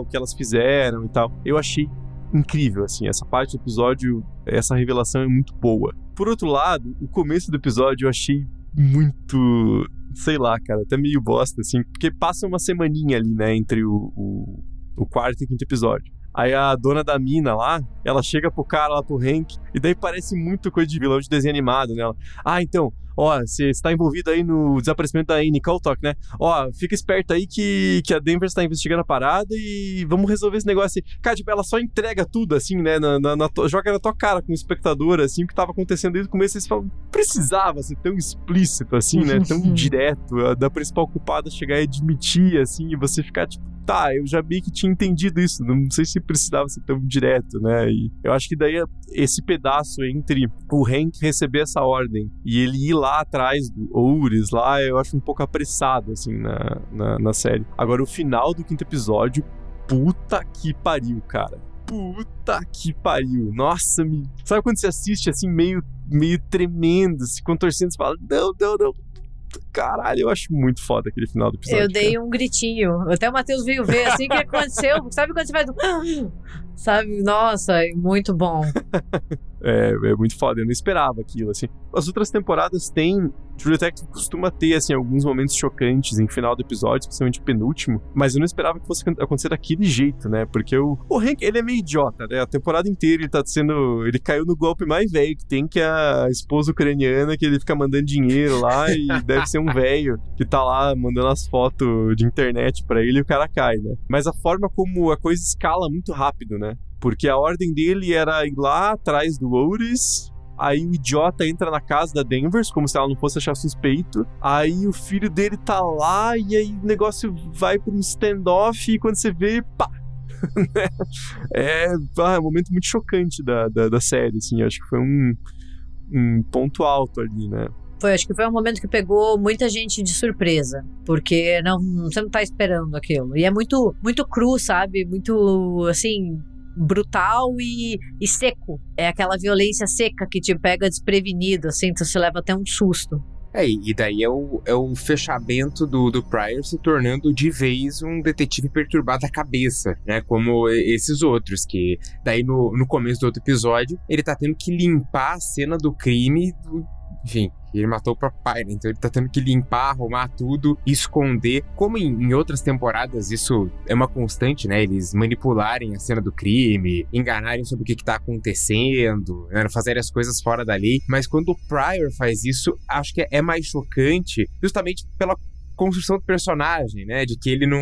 o que elas fizeram e tal. Eu achei incrível, assim, essa parte do episódio, essa revelação é muito boa. Por outro lado, o começo do episódio eu achei muito sei lá, cara, até meio bosta, assim, porque passa uma semaninha ali, né, entre o, o, o quarto e quinto episódio. Aí a dona da mina lá, ela chega pro cara lá pro Hank, e daí parece muito coisa de vilão de desenho animado, né? Ela, ah, então, ó, você está envolvido aí no desaparecimento da Annie Talk, né? Ó, fica esperto aí que, que a Denver está investigando a parada e vamos resolver esse negócio aí. Cara, tipo, ela só entrega tudo, assim, né? Na, na, na joga na tua cara como espectador, assim, o que tava acontecendo desde o começo. Vocês falam, precisava ser tão explícito, assim, né? Tão direto, da principal culpada chegar e admitir, assim, e você ficar, tipo, tá, eu já meio que tinha entendido isso, não sei se precisava ser tão direto, né? E eu acho que daí esse pedaço entre o Hank receber essa ordem e ele ir lá atrás do Ouris lá, eu acho um pouco apressado, assim, na, na, na série. Agora, o final do quinto episódio, puta que pariu, cara. Puta que pariu. Nossa, me... sabe quando você assiste assim, meio, meio tremendo, se assim, contorcendo, você fala, não, não, não, caralho, eu acho muito foda aquele final do episódio. Eu dei cara. um gritinho. Até o Matheus veio ver assim que aconteceu. Sabe quando você faz um. Sabe? Nossa, muito bom. é, é muito foda. Eu não esperava aquilo, assim. As outras temporadas têm True Detective costuma ter, assim, alguns momentos chocantes em final do episódio, especialmente o penúltimo, mas eu não esperava que fosse acontecer daquele jeito, né? Porque o, o Hank, ele é meio idiota, né? A temporada inteira ele tá sendo. Ele caiu no golpe mais velho que tem, que é a esposa ucraniana, que ele fica mandando dinheiro lá e deve ser um velho que tá lá mandando as fotos de internet para ele e o cara cai, né? Mas a forma como a coisa escala muito rápido, né? Porque a ordem dele era ir lá atrás do Ouris, Aí o idiota entra na casa da Denvers, como se ela não fosse achar suspeito. Aí o filho dele tá lá, e aí o negócio vai pra um standoff, e quando você vê, pá! Né? é, ah, é um momento muito chocante da, da, da série, assim. Acho que foi um, um ponto alto ali, né? Foi, acho que foi um momento que pegou muita gente de surpresa, porque não, você não tá esperando aquilo. E é muito, muito cru, sabe? Muito, assim, brutal e, e seco. É aquela violência seca que te pega desprevenido, assim, então você leva até um susto. É, e daí é o, é o fechamento do, do Pryor se tornando de vez um detetive perturbado da cabeça, né? Como esses outros, que daí no, no começo do outro episódio ele tá tendo que limpar a cena do crime enfim, ele matou o próprio pai, né? Então ele tá tendo que limpar, arrumar tudo, esconder. Como em, em, outras temporadas isso é uma constante, né? Eles manipularem a cena do crime, enganarem sobre o que, que tá acontecendo, né? fazerem as coisas fora da lei. Mas quando o Pryor faz isso, acho que é mais chocante, justamente pela construção do personagem, né? De que ele não,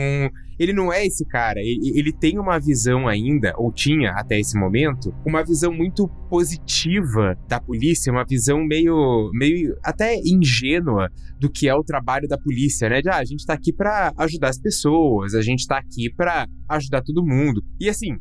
ele não é esse cara. Ele, ele, tem uma visão ainda, ou tinha até esse momento, uma visão muito positiva da polícia, uma visão meio, meio até ingênua do que é o trabalho da polícia, né? De ah, a gente tá aqui para ajudar as pessoas, a gente tá aqui para ajudar todo mundo. E assim,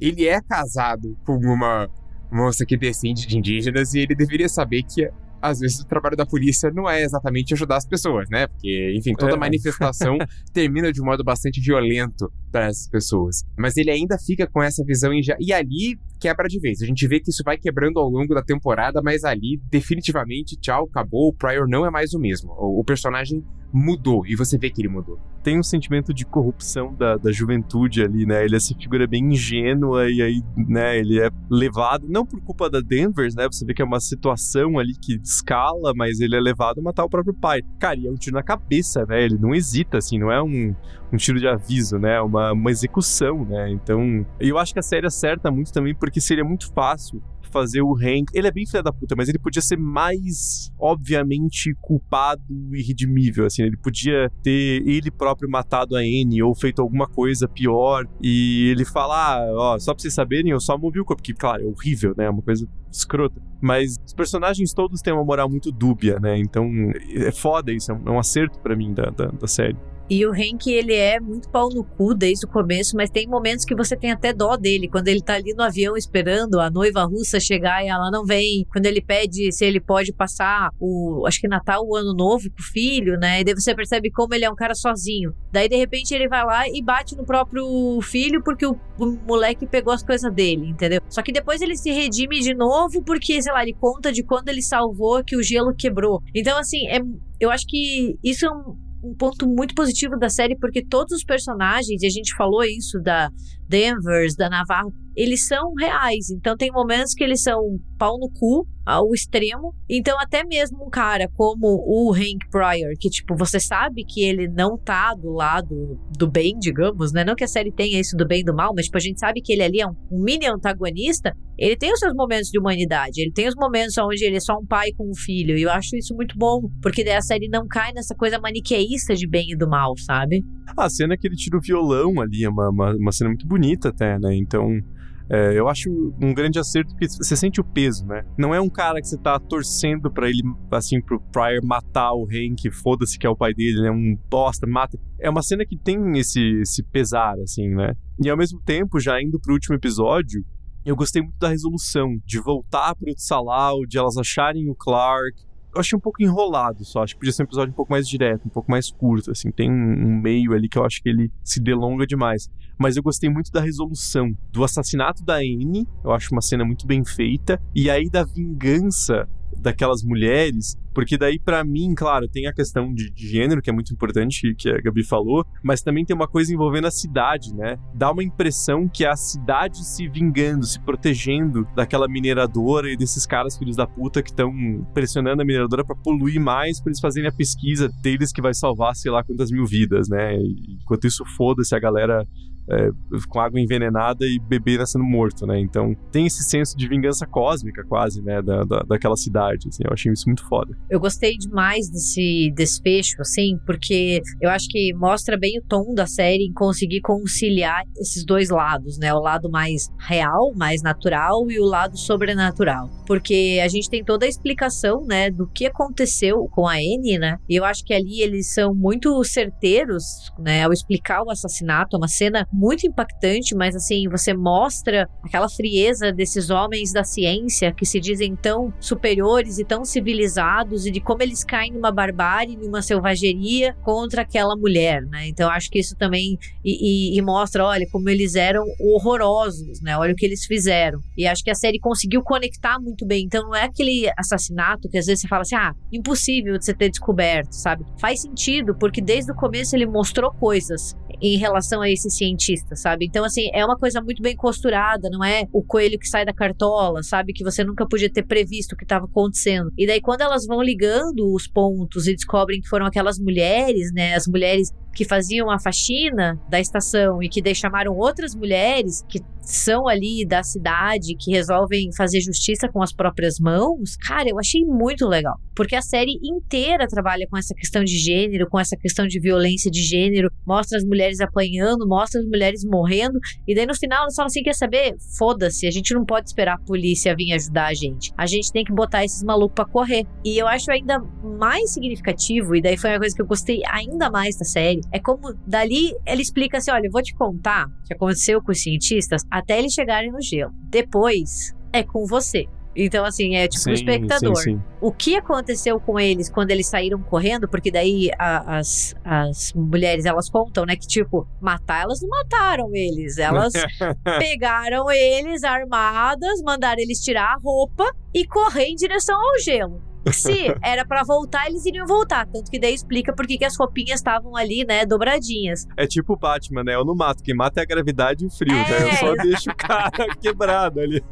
ele é casado com uma moça que descende de indígenas e ele deveria saber que às vezes o trabalho da polícia não é exatamente ajudar as pessoas, né? Porque, enfim, toda é. manifestação termina de um modo bastante violento para essas pessoas. Mas ele ainda fica com essa visão e, já... e ali quebra de vez. A gente vê que isso vai quebrando ao longo da temporada, mas ali definitivamente, tchau, acabou. O Pryor não é mais o mesmo. O personagem mudou e você vê que ele mudou. Tem um sentimento de corrupção da, da juventude ali, né? Ele é essa figura bem ingênua e aí, né, ele é levado, não por culpa da Denver, né? Você vê que é uma situação ali que escala, mas ele é levado a matar o próprio pai. Cara, e é um tiro na cabeça, né? Ele não hesita, assim, não é um, um tiro de aviso, né? É uma, uma execução, né? Então, eu acho que a série acerta muito também porque seria muito fácil fazer o Hank. Ele é bem filha da puta, mas ele podia ser mais, obviamente, culpado e redimível. Assim, ele podia ter ele próprio matado a Anne ou feito alguma coisa pior. E ele falar, ah, ó, só pra vocês saberem, eu só movi o corpo. Porque, claro, é horrível, né? É uma coisa escrota. Mas os personagens todos têm uma moral muito dúbia, né? Então é foda isso, é um, é acerto para mim da, da, da série. E o Hank, ele é muito pau no cu desde o começo, mas tem momentos que você tem até dó dele, quando ele tá ali no avião esperando a noiva russa chegar e ela não vem, quando ele pede se ele pode passar o, acho que Natal, o Ano Novo com o filho, né? E daí você percebe como ele é um cara sozinho. Daí, de repente, ele vai lá e bate no próprio filho porque o, o moleque pegou as coisas dele, entendeu? Só que depois ele se redime de novo porque, sei lá, ele conta de quando ele salvou que o gelo quebrou. Então, assim, é, eu acho que isso é um, um ponto muito positivo da série, porque todos os personagens, e a gente falou isso da Denvers, da Navarro, eles são reais. Então tem momentos que eles são pau no cu ao extremo. Então até mesmo um cara como o Hank Pryor, que tipo, você sabe que ele não tá do lado do bem, digamos, né? Não que a série tenha isso do bem e do mal, mas tipo, a gente sabe que ele ali é um, mini antagonista. Ele tem os seus momentos de humanidade, ele tem os momentos onde ele é só um pai com um filho, e eu acho isso muito bom, porque daí a série não cai nessa coisa maniqueísta de bem e do mal, sabe? A cena que ele tira o violão ali é uma, uma, uma cena muito bonita até, né? Então, é, eu acho um grande acerto porque você sente o peso, né? Não é um cara que você tá torcendo para ele, assim, pro Pryor matar o Hank, foda-se que é o pai dele, né? Um bosta, mata. É uma cena que tem esse, esse pesar, assim, né? E ao mesmo tempo, já indo pro último episódio, eu gostei muito da resolução, de voltar pro Salau, de elas acharem o Clark, eu achei um pouco enrolado só. Acho que podia ser um episódio um pouco mais direto, um pouco mais curto, assim. Tem um meio ali que eu acho que ele se delonga demais. Mas eu gostei muito da resolução do assassinato da Anne. Eu acho uma cena muito bem feita. E aí da vingança daquelas mulheres, porque daí para mim, claro, tem a questão de, de, gênero que é muito importante que a Gabi falou, mas também tem uma coisa envolvendo a cidade, né? Dá uma impressão que é a cidade se vingando, se protegendo daquela mineradora e desses caras filhos da puta que estão pressionando a mineradora para poluir mais, para eles fazerem a pesquisa deles que vai salvar sei lá quantas mil vidas, né? E, enquanto isso foda-se a galera é, com água envenenada e bebê sendo morto, né? Então tem esse senso de vingança cósmica quase, né? Da, da, daquela cidade, assim. Eu achei isso muito foda. Eu gostei demais desse desfecho, assim, porque eu acho que mostra bem o tom da série em conseguir conciliar esses dois lados, né? O lado mais real, mais natural e o lado sobrenatural. Porque a gente tem toda a explicação, né, do que aconteceu com a Anne, né? E eu acho que ali eles são muito certeiros, né, ao explicar o assassinato, é uma cena muito impactante, mas assim, você mostra aquela frieza desses homens da ciência que se dizem tão superiores e tão civilizados e de como eles caem numa barbárie, numa selvageria contra aquela mulher, né? Então acho que isso também e, e, e mostra, olha, como eles eram horrorosos, né? Olha o que eles fizeram. E acho que a série conseguiu conectar muito bem. Então não é aquele assassinato que às vezes você fala assim, ah, impossível de você ter descoberto, sabe? Faz sentido, porque desde o começo ele mostrou coisas em relação a esse cientista, sabe? Então, assim, é uma coisa muito bem costurada, não é o coelho que sai da cartola, sabe? Que você nunca podia ter previsto que estava acontecendo. E daí, quando elas vão ligando os pontos e descobrem que foram aquelas mulheres, né? As mulheres que faziam a faxina da estação e que chamaram outras mulheres que são ali da cidade, que resolvem fazer justiça com as próprias mãos, cara, eu achei muito legal. Porque a série inteira trabalha com essa questão de gênero, com essa questão de violência de gênero, mostra as mulheres apanhando, mostra as mulheres morrendo, e daí no final elas falam assim: quer saber? Foda-se, a gente não pode esperar a polícia vir ajudar a gente. A gente tem que botar esses malucos pra correr. E eu acho ainda mais significativo, e daí foi uma coisa que eu gostei ainda mais da série, é como dali ele explica assim: olha, eu vou te contar o que aconteceu com os cientistas até eles chegarem no gelo. Depois é com você. Então, assim, é tipo sim, o espectador. Sim, sim. O que aconteceu com eles quando eles saíram correndo? Porque daí a, as, as mulheres, elas contam, né? Que, tipo, matar, elas não mataram eles. Elas pegaram eles armadas, mandaram eles tirar a roupa e correr em direção ao gelo. Se era para voltar, eles iriam voltar. Tanto que daí explica por que as roupinhas estavam ali, né, dobradinhas. É tipo o Batman, né? Eu não mato. Quem mata é a gravidade e o frio, é... né? Eu só deixo o cara quebrado ali.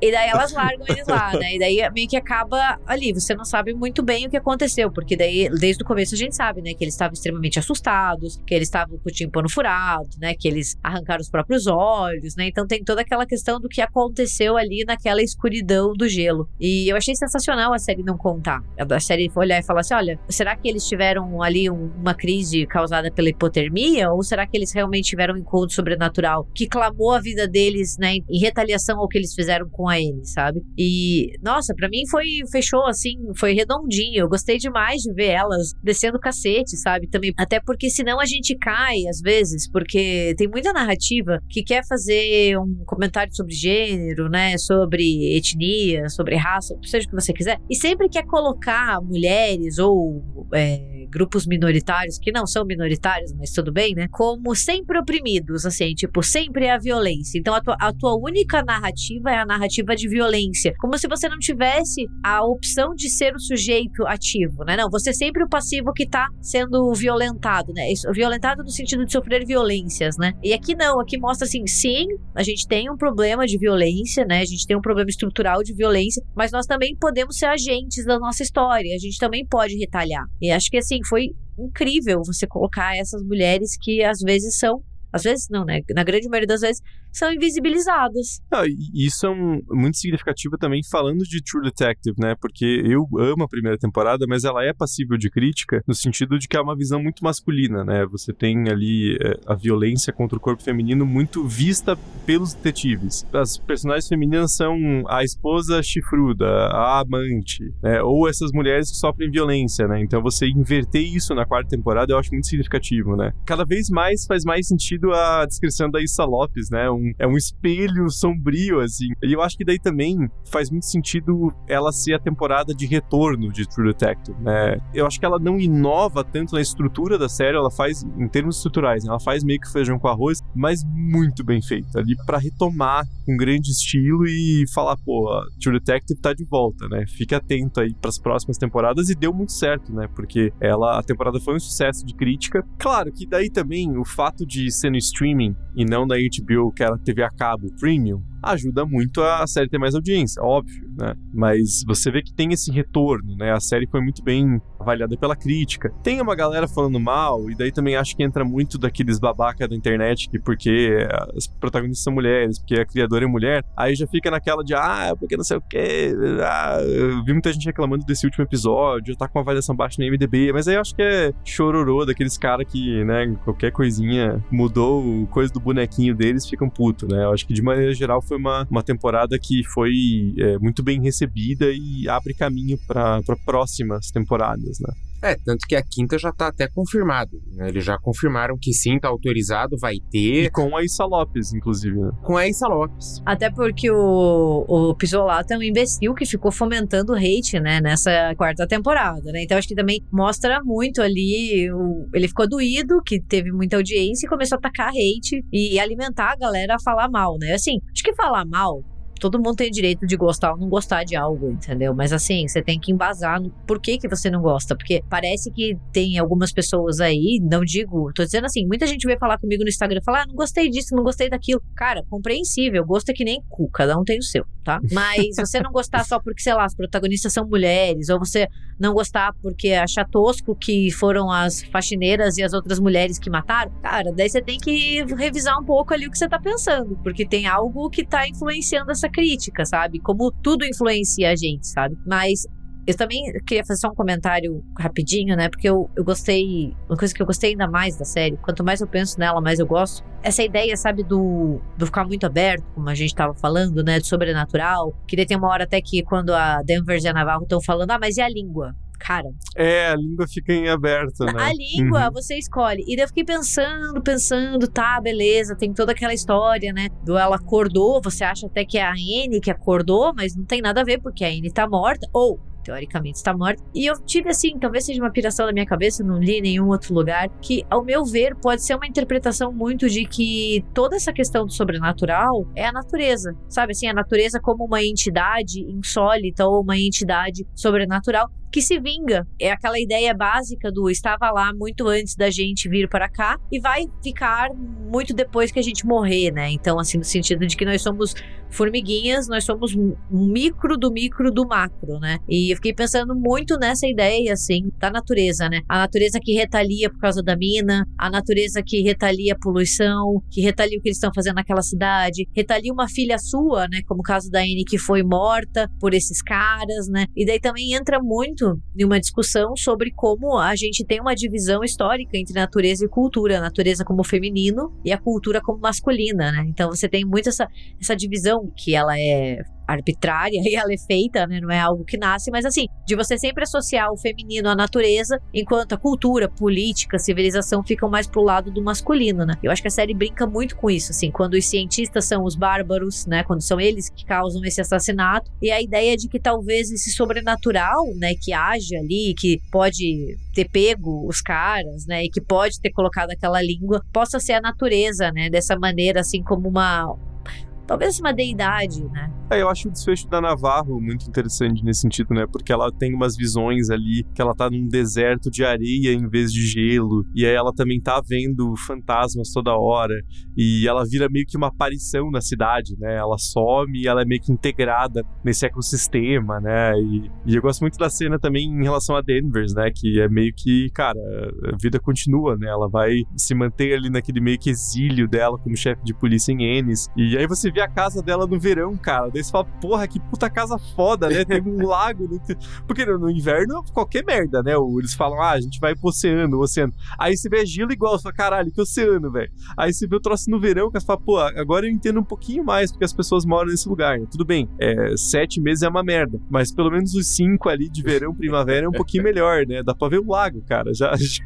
E daí elas largam eles lá, né? E daí meio que acaba ali. Você não sabe muito bem o que aconteceu, porque daí, desde o começo, a gente sabe, né? Que eles estavam extremamente assustados, que eles estavam com o tímpano furado, né? Que eles arrancaram os próprios olhos, né? Então tem toda aquela questão do que aconteceu ali naquela escuridão do gelo. E eu achei sensacional a série não contar. A série olhar e falar assim: olha, será que eles tiveram ali um, uma crise causada pela hipotermia? Ou será que eles realmente tiveram um encontro sobrenatural que clamou a vida deles, né, em retaliação ao que eles fizeram com a Anne, sabe? E, nossa, para mim foi, fechou assim, foi redondinho. Eu gostei demais de ver elas descendo cacete, sabe? Também, até porque senão a gente cai, às vezes, porque tem muita narrativa que quer fazer um comentário sobre gênero, né, sobre etnia, sobre raça, seja o que você quiser, e sempre sempre quer colocar mulheres ou é, grupos minoritários, que não são minoritários, mas tudo bem, né? Como sempre oprimidos, assim, tipo, sempre é a violência. Então a tua, a tua única narrativa é a narrativa de violência. Como se você não tivesse a opção de ser o sujeito ativo, né? Não, você é sempre o passivo que tá sendo violentado, né? Violentado no sentido de sofrer violências, né? E aqui não, aqui mostra assim, sim, a gente tem um problema de violência, né? A gente tem um problema estrutural de violência, mas nós também podemos ser agentes da nossa história. A gente também pode retalhar. E acho que assim, foi incrível você colocar essas mulheres que às vezes são às vezes não, né? Na grande maioria das vezes são invisibilizadas. Ah, isso é um, muito significativo também falando de True Detective, né? Porque eu amo a primeira temporada, mas ela é passível de crítica no sentido de que é uma visão muito masculina, né? Você tem ali é, a violência contra o corpo feminino muito vista pelos detetives. As personagens femininas são a esposa chifruda, a amante, né? Ou essas mulheres que sofrem violência, né? Então você inverter isso na quarta temporada eu acho muito significativo, né? Cada vez mais faz mais sentido a descrição da Issa Lopes, né? Um é um espelho sombrio, assim. E eu acho que daí também faz muito sentido ela ser a temporada de retorno de True Detective, né? Eu acho que ela não inova tanto na estrutura da série, ela faz, em termos estruturais, né? ela faz meio que feijão com arroz, mas muito bem feita, ali para retomar com grande estilo e falar, pô, True Detective tá de volta, né? Fique atento aí para as próximas temporadas e deu muito certo, né? Porque ela, a temporada foi um sucesso de crítica. Claro que daí também o fato de ser no streaming e não na HBO, que era TV a cabo premium, ajuda muito a série ter mais audiência, óbvio, né? Mas você vê que tem esse retorno, né? A série foi muito bem avaliada pela crítica. Tem uma galera falando mal, e daí também acho que entra muito daqueles babaca da internet, que porque as protagonistas são mulheres, porque a criadora é mulher, aí já fica naquela de, ah, porque não sei o quê. Ah, vi muita gente reclamando desse último episódio, tá com uma avaliação baixa no MDB, mas aí eu acho que é chororô daqueles caras que, né, qualquer coisinha mudou coisa do bonequinho deles, ficam puto, né? Eu acho que de maneira geral foi uma, uma temporada que foi é, muito bem recebida e abre caminho para próximas temporadas, né? É, tanto que a quinta já tá até confirmado. Né? Eles já confirmaram que sim, tá autorizado, vai ter. E com a Issa Lopes, inclusive, né? Com a Issa Lopes. Até porque o, o Pisolato é um imbecil que ficou fomentando hate, né, nessa quarta temporada, né? Então acho que também mostra muito ali. O, ele ficou doído, que teve muita audiência e começou a atacar hate e alimentar a galera a falar mal, né? Assim, acho que falar mal todo mundo tem direito de gostar ou não gostar de algo, entendeu? Mas assim, você tem que embasar no porquê que você não gosta, porque parece que tem algumas pessoas aí, não digo, tô dizendo assim, muita gente veio falar comigo no Instagram, falar, ah, não gostei disso, não gostei daquilo. Cara, compreensível, gosto é que nem cu, cada um tem o seu, tá? Mas você não gostar só porque, sei lá, as protagonistas são mulheres, ou você não gostar porque achar tosco que foram as faxineiras e as outras mulheres que mataram, cara, daí você tem que revisar um pouco ali o que você tá pensando, porque tem algo que tá influenciando essa crítica, sabe? Como tudo influencia a gente, sabe? Mas eu também queria fazer só um comentário rapidinho, né? Porque eu, eu gostei. Uma coisa que eu gostei ainda mais da série, quanto mais eu penso nela, mais eu gosto. Essa ideia, sabe, do, do ficar muito aberto, como a gente tava falando, né? Do sobrenatural. Queria ter uma hora até que quando a Denver e a Navarro estão falando, ah, mas e a língua? Cara. É, a língua fica em aberto, né? A língua uhum. você escolhe. E daí eu fiquei pensando, pensando, tá, beleza, tem toda aquela história, né? Do ela acordou, você acha até que é a Anne que acordou, mas não tem nada a ver, porque a Anne tá morta. Ou teoricamente está morta. E eu tive assim, talvez seja uma piração da minha cabeça, não li em nenhum outro lugar, que ao meu ver pode ser uma interpretação muito de que toda essa questão do sobrenatural é a natureza, sabe assim, a natureza como uma entidade insólita ou uma entidade sobrenatural que se vinga. É aquela ideia básica do estava lá muito antes da gente vir para cá e vai ficar muito depois que a gente morrer, né? Então, assim, no sentido de que nós somos formiguinhas, nós somos micro do micro do macro, né? E eu fiquei pensando muito nessa ideia, assim, da natureza, né? A natureza que retalia por causa da mina, a natureza que retalia a poluição, que retalia o que eles estão fazendo naquela cidade, retalia uma filha sua, né? Como o caso da Anne que foi morta por esses caras, né? E daí também entra muito muito em uma discussão sobre como a gente tem uma divisão histórica entre natureza e cultura, a natureza como feminino e a cultura como masculina, né? Então você tem muito essa, essa divisão que ela é arbitrária e ela é feita, né? Não é algo que nasce, mas assim, de você sempre associar o feminino à natureza, enquanto a cultura, política, civilização ficam mais pro lado do masculino, né? Eu acho que a série brinca muito com isso, assim, quando os cientistas são os bárbaros, né? Quando são eles que causam esse assassinato, e a ideia de que talvez esse sobrenatural, né, que age ali, que pode ter pego os caras, né, e que pode ter colocado aquela língua, possa ser a natureza, né, dessa maneira, assim, como uma talvez uma deidade, né? É, eu acho o desfecho da Navarro muito interessante nesse sentido, né? Porque ela tem umas visões ali que ela tá num deserto de areia em vez de gelo, e aí ela também tá vendo fantasmas toda hora, e ela vira meio que uma aparição na cidade, né? Ela some e ela é meio que integrada nesse ecossistema, né? E, e eu gosto muito da cena também em relação a Denver, né? Que é meio que, cara, a vida continua, né? Ela vai se manter ali naquele meio que exílio dela como chefe de polícia em Ennis, e aí você vê a casa dela no verão, cara. Daí você fala, porra, que puta casa foda, né? Tem um lago. No... Porque no inverno, qualquer merda, né? Eles falam, ah, a gente vai pro oceano, oceano. Aí você vê gelo igual, você fala, caralho, que oceano, velho. Aí você vê o troço no verão, que você fala, pô, agora eu entendo um pouquinho mais porque as pessoas moram nesse lugar. Né? Tudo bem, é, sete meses é uma merda, mas pelo menos os cinco ali de verão, primavera é um pouquinho melhor, né? Dá pra ver o lago, cara. Já, já,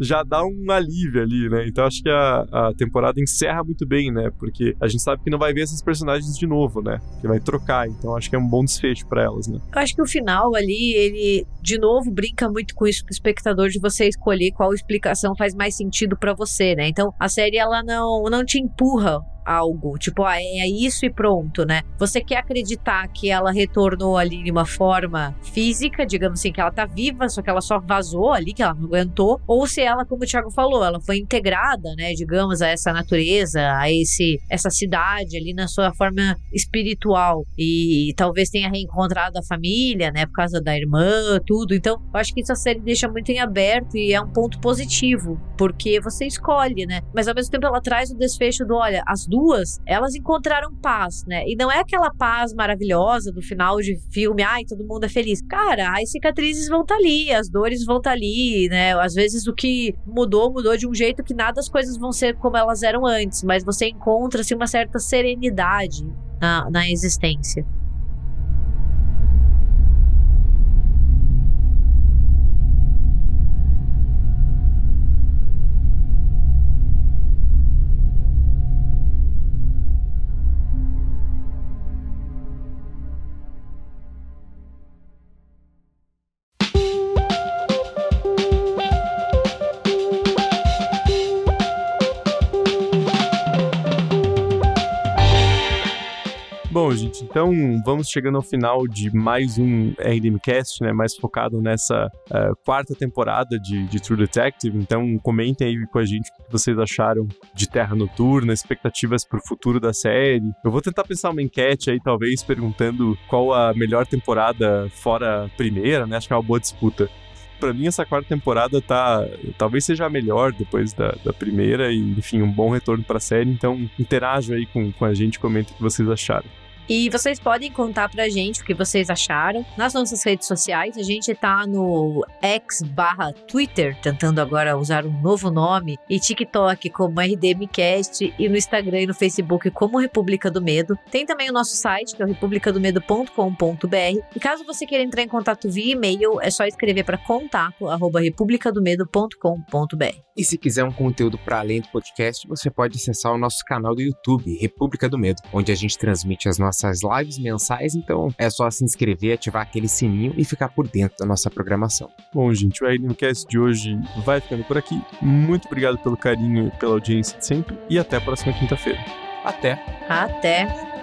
já dá um alívio ali, né? Então acho que a, a temporada encerra muito bem, né? Porque a gente sabe que não vai ver esses personagens de novo, né? Que vai trocar. Então acho que é um bom desfecho para elas, né? Eu acho que o final ali, ele de novo brinca muito com isso pro espectador de você escolher qual explicação faz mais sentido para você, né? Então a série ela não não te empurra algo, tipo, ah, é isso e pronto, né? Você quer acreditar que ela retornou ali de uma forma física, digamos assim, que ela tá viva, só que ela só vazou ali, que ela não aguentou, ou se ela, como o Thiago falou, ela foi integrada, né, digamos, a essa natureza, a esse essa cidade ali na sua forma espiritual e talvez tenha reencontrado a família, né, por causa da irmã, tudo. Então, eu acho que isso a série deixa muito em aberto e é um ponto positivo, porque você escolhe, né? Mas ao mesmo tempo ela traz o desfecho do, olha, as duas, elas encontraram paz, né? E não é aquela paz maravilhosa do final de filme, ai, todo mundo é feliz. Cara, as cicatrizes vão estar tá ali, as dores vão estar tá ali, né? Às vezes o que mudou, mudou de um jeito que nada as coisas vão ser como elas eram antes, mas você encontra assim, uma certa serenidade na, na existência. Então vamos chegando ao final de mais um RDMcast, né? Mais focado nessa uh, quarta temporada de, de, True Detective. Então comentem aí com a gente o que vocês acharam de Terra Noturna, expectativas para o futuro da série. Eu vou tentar pensar uma enquete aí, talvez, perguntando qual a melhor temporada fora a primeira, né? Acho que é uma boa disputa para mim essa quarta temporada tá talvez seja a melhor depois da, da primeira e enfim um bom retorno para a série então interajam aí com, com a gente comenta o que vocês acharam e vocês podem contar pra gente o que vocês acharam nas nossas redes sociais. A gente tá no X barra Twitter, tentando agora usar um novo nome, e TikTok como RDMcast, e no Instagram e no Facebook como República do Medo. Tem também o nosso site, que é o republicadomedo.com.br. E caso você queira entrar em contato via e-mail, é só escrever para contato arroba republicadomedo.com.br. E se quiser um conteúdo para além do podcast, você pode acessar o nosso canal do YouTube, República do Medo, onde a gente transmite as nossas nossas lives mensais, então é só se inscrever, ativar aquele sininho e ficar por dentro da nossa programação. Bom, gente, o RNCast de hoje vai ficando por aqui. Muito obrigado pelo carinho e pela audiência de sempre e até a próxima quinta-feira. Até. Até.